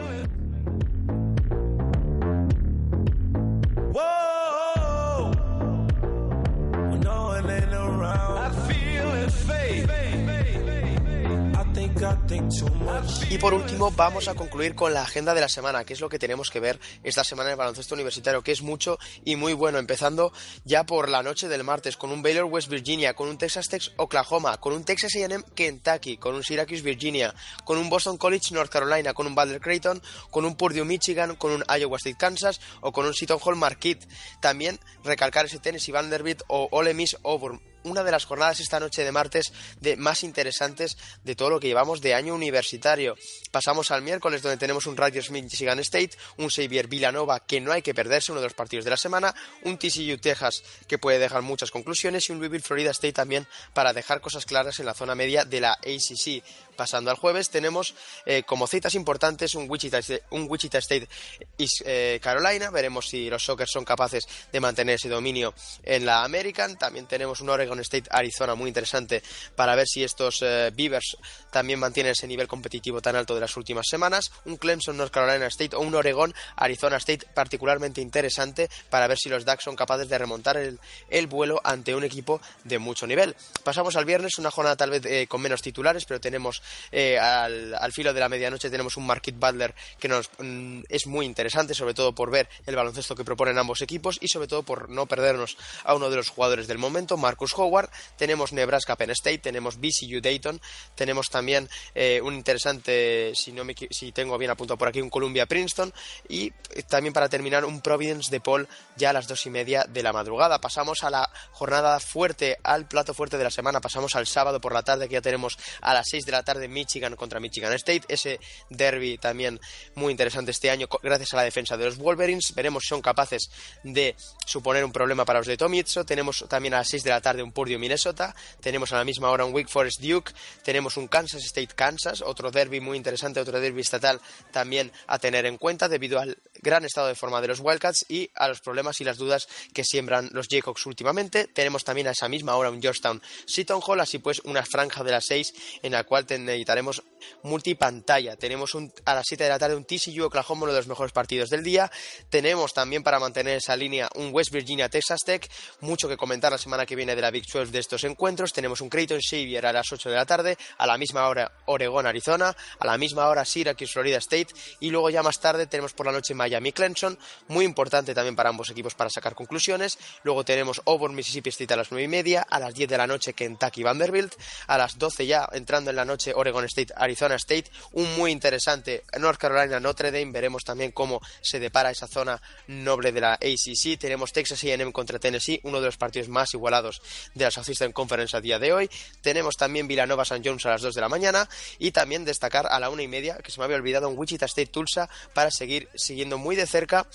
Y por último, vamos a concluir con la agenda de la semana, que es lo que tenemos que ver esta semana en el baloncesto universitario, que es mucho y muy bueno, empezando ya por la noche del martes, con un Baylor West Virginia, con un Texas Tech Oklahoma, con un Texas AM Kentucky, con un Syracuse Virginia, con un Boston College North Carolina, con un Butler Creighton, con un Purdue Michigan, con un Iowa State Kansas o con un Seton Hall Marquette. También recalcar ese Tennessee Vanderbilt o Ole Miss Auburn una de las jornadas esta noche de martes de más interesantes de todo lo que llevamos de año universitario. Pasamos al miércoles donde tenemos un Rutgers Michigan State, un Xavier Villanova que no hay que perderse, uno de los partidos de la semana, un TCU Texas que puede dejar muchas conclusiones y un Louisville Florida State también para dejar cosas claras en la zona media de la ACC. Pasando al jueves tenemos eh, como citas importantes un Wichita, un Wichita State y eh, Carolina, veremos si los Sockers son capaces de mantener ese dominio en la American, también tenemos un Oregon State Arizona muy interesante para ver si estos eh, Beavers también mantienen ese nivel competitivo tan alto de las últimas semanas. Un Clemson North Carolina State o un Oregon Arizona State particularmente interesante para ver si los Ducks son capaces de remontar el, vuelo ante un equipo de mucho nivel. Pasamos al viernes, una jornada tal vez con menos titulares, pero tenemos eh, al, filo de la medianoche tenemos un Marquette Butler que nos mm, es muy interesante, sobre todo por ver el baloncesto que proponen ambos equipos y sobre todo por no perdernos a uno de los jugadores del momento, Marcus Howard. Tenemos Nebraska Penn State, tenemos BCU Dayton, tenemos también eh, un interesante, si, no me, si tengo bien apuntado por aquí, un Columbia Princeton y eh, también para terminar un Providence de Paul ya a las dos y media de la madrugada. Pasamos a la jornada fuerte, al plato fuerte de la semana, pasamos al sábado por la tarde que ya tenemos a las seis de la tarde Michigan contra Michigan State, ese derby también muy interesante este año gracias a la defensa de los Wolverines. Veremos si son capaces de suponer un problema para los de Tomizzo. Tenemos también a las seis de la tarde un Purdue Minnesota, tenemos a la misma hora un Wake Forest Duke, tenemos un Kansas State Kansas, otro derby muy interesante, otro derby estatal también a tener en cuenta debido al gran estado de forma de los Wildcats y a los problemas y las dudas que siembran los Jayhawks últimamente. Tenemos también a esa misma hora un Georgetown Seton Hall, así pues una franja de las seis en la cual necesitaremos multipantalla. Tenemos a las 7 de la tarde un TCU Oklahoma, uno de los mejores partidos del día. Tenemos también para mantener esa línea un West Virginia Texas Tech, mucho que comentar la semana que viene de la Big 12 de estos encuentros. Tenemos un Creighton Xavier a las 8 de la tarde, a la misma hora Oregón Arizona, a la misma hora Syracuse Florida State y luego ya más tarde tenemos por la noche Miami Clemson, muy importante también para ambos equipos para sacar conclusiones. Luego tenemos Auburn Mississippi State a las 9 y media, a las 10 de la noche Kentucky Vanderbilt, a las 12 ya entrando en la noche Oregon State Arizona State, un muy interesante North Carolina Notre Dame, veremos también cómo se depara esa zona noble de la ACC. Tenemos Texas A&M contra Tennessee, uno de los partidos más igualados de la Southeastern Conference a día de hoy. Tenemos también Villanova St. Jones a las 2 de la mañana y también destacar a la una y media, que se me había olvidado, en Wichita State Tulsa para seguir siguiendo muy de cerca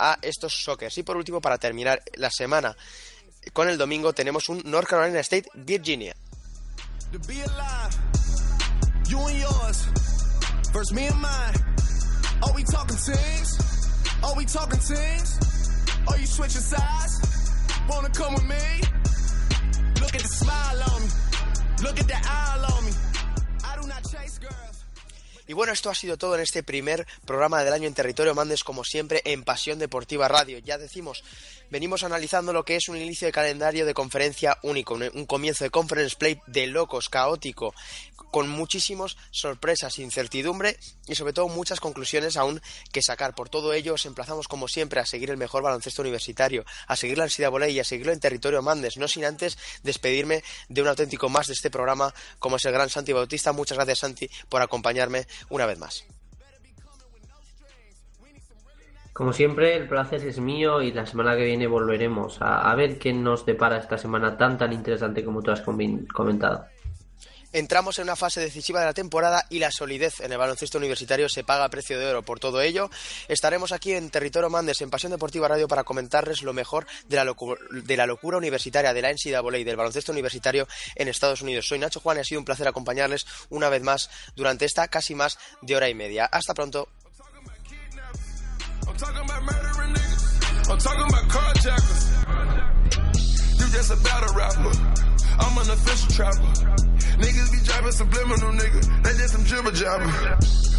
a estos Sockers. Y por último, para terminar la semana con el domingo, tenemos un North Carolina State Virginia. Y bueno, esto ha sido todo en este primer programa del año en Territorio Mandes, como siempre, en Pasión Deportiva Radio. Ya decimos, venimos analizando lo que es un inicio de calendario de conferencia único, un comienzo de conference play de locos, caótico, con muchísimas sorpresas, incertidumbre y sobre todo muchas conclusiones aún que sacar. Por todo ello, os emplazamos como siempre a seguir el mejor baloncesto universitario, a seguir la ansiedad volei y a seguirlo en territorio Mandes, no sin antes despedirme de un auténtico más de este programa como es el gran Santi Bautista. Muchas gracias Santi por acompañarme una vez más. Como siempre, el placer es mío y la semana que viene volveremos a, ver qué nos depara esta semana tan tan interesante como tú has comentado. Entramos en una fase decisiva de la temporada y la solidez en el baloncesto universitario se paga a precio de oro. Por todo ello, estaremos aquí en Territorio Mandes, en Pasión Deportiva Radio, para comentarles lo mejor de la, de la locura universitaria, de la NCAA y del baloncesto universitario en Estados Unidos. Soy Nacho Juan y ha sido un placer acompañarles una vez más durante esta casi más de hora y media. Hasta pronto. I'm talking about murdering niggas. I'm talking about carjackers. You just a battle rapper. I'm an official trapper. Niggas be driving subliminal, nigga. They just some jibber jabber.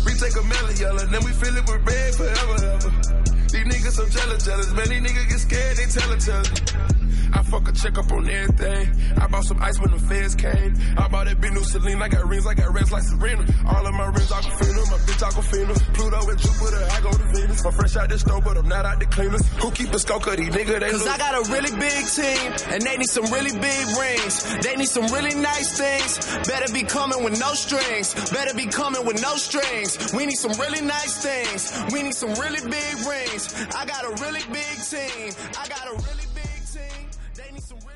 We take a melon yellow, then we fill it with red forever, ever. These niggas so jealous, jealous. Man, these niggas get scared, they tell it, tell it. I fuck a check up on everything. I bought some ice when the feds came. I bought that big new Celine. I got rings, I got rings like Serena. All of my rings Aquafina, my bitch Aquafina. Pluto and Jupiter, I go to Venus. I'm fresh out the store, but I'm not out the cleaners. Who keep a scope of these niggas? They Cause look. I got a really big team, and they need some really big rings. They need some really nice things. Better be coming with no strings. Better be coming with no strings. We need some really nice things. We need some really big rings. I got a really big team. I got a really big team. They need some.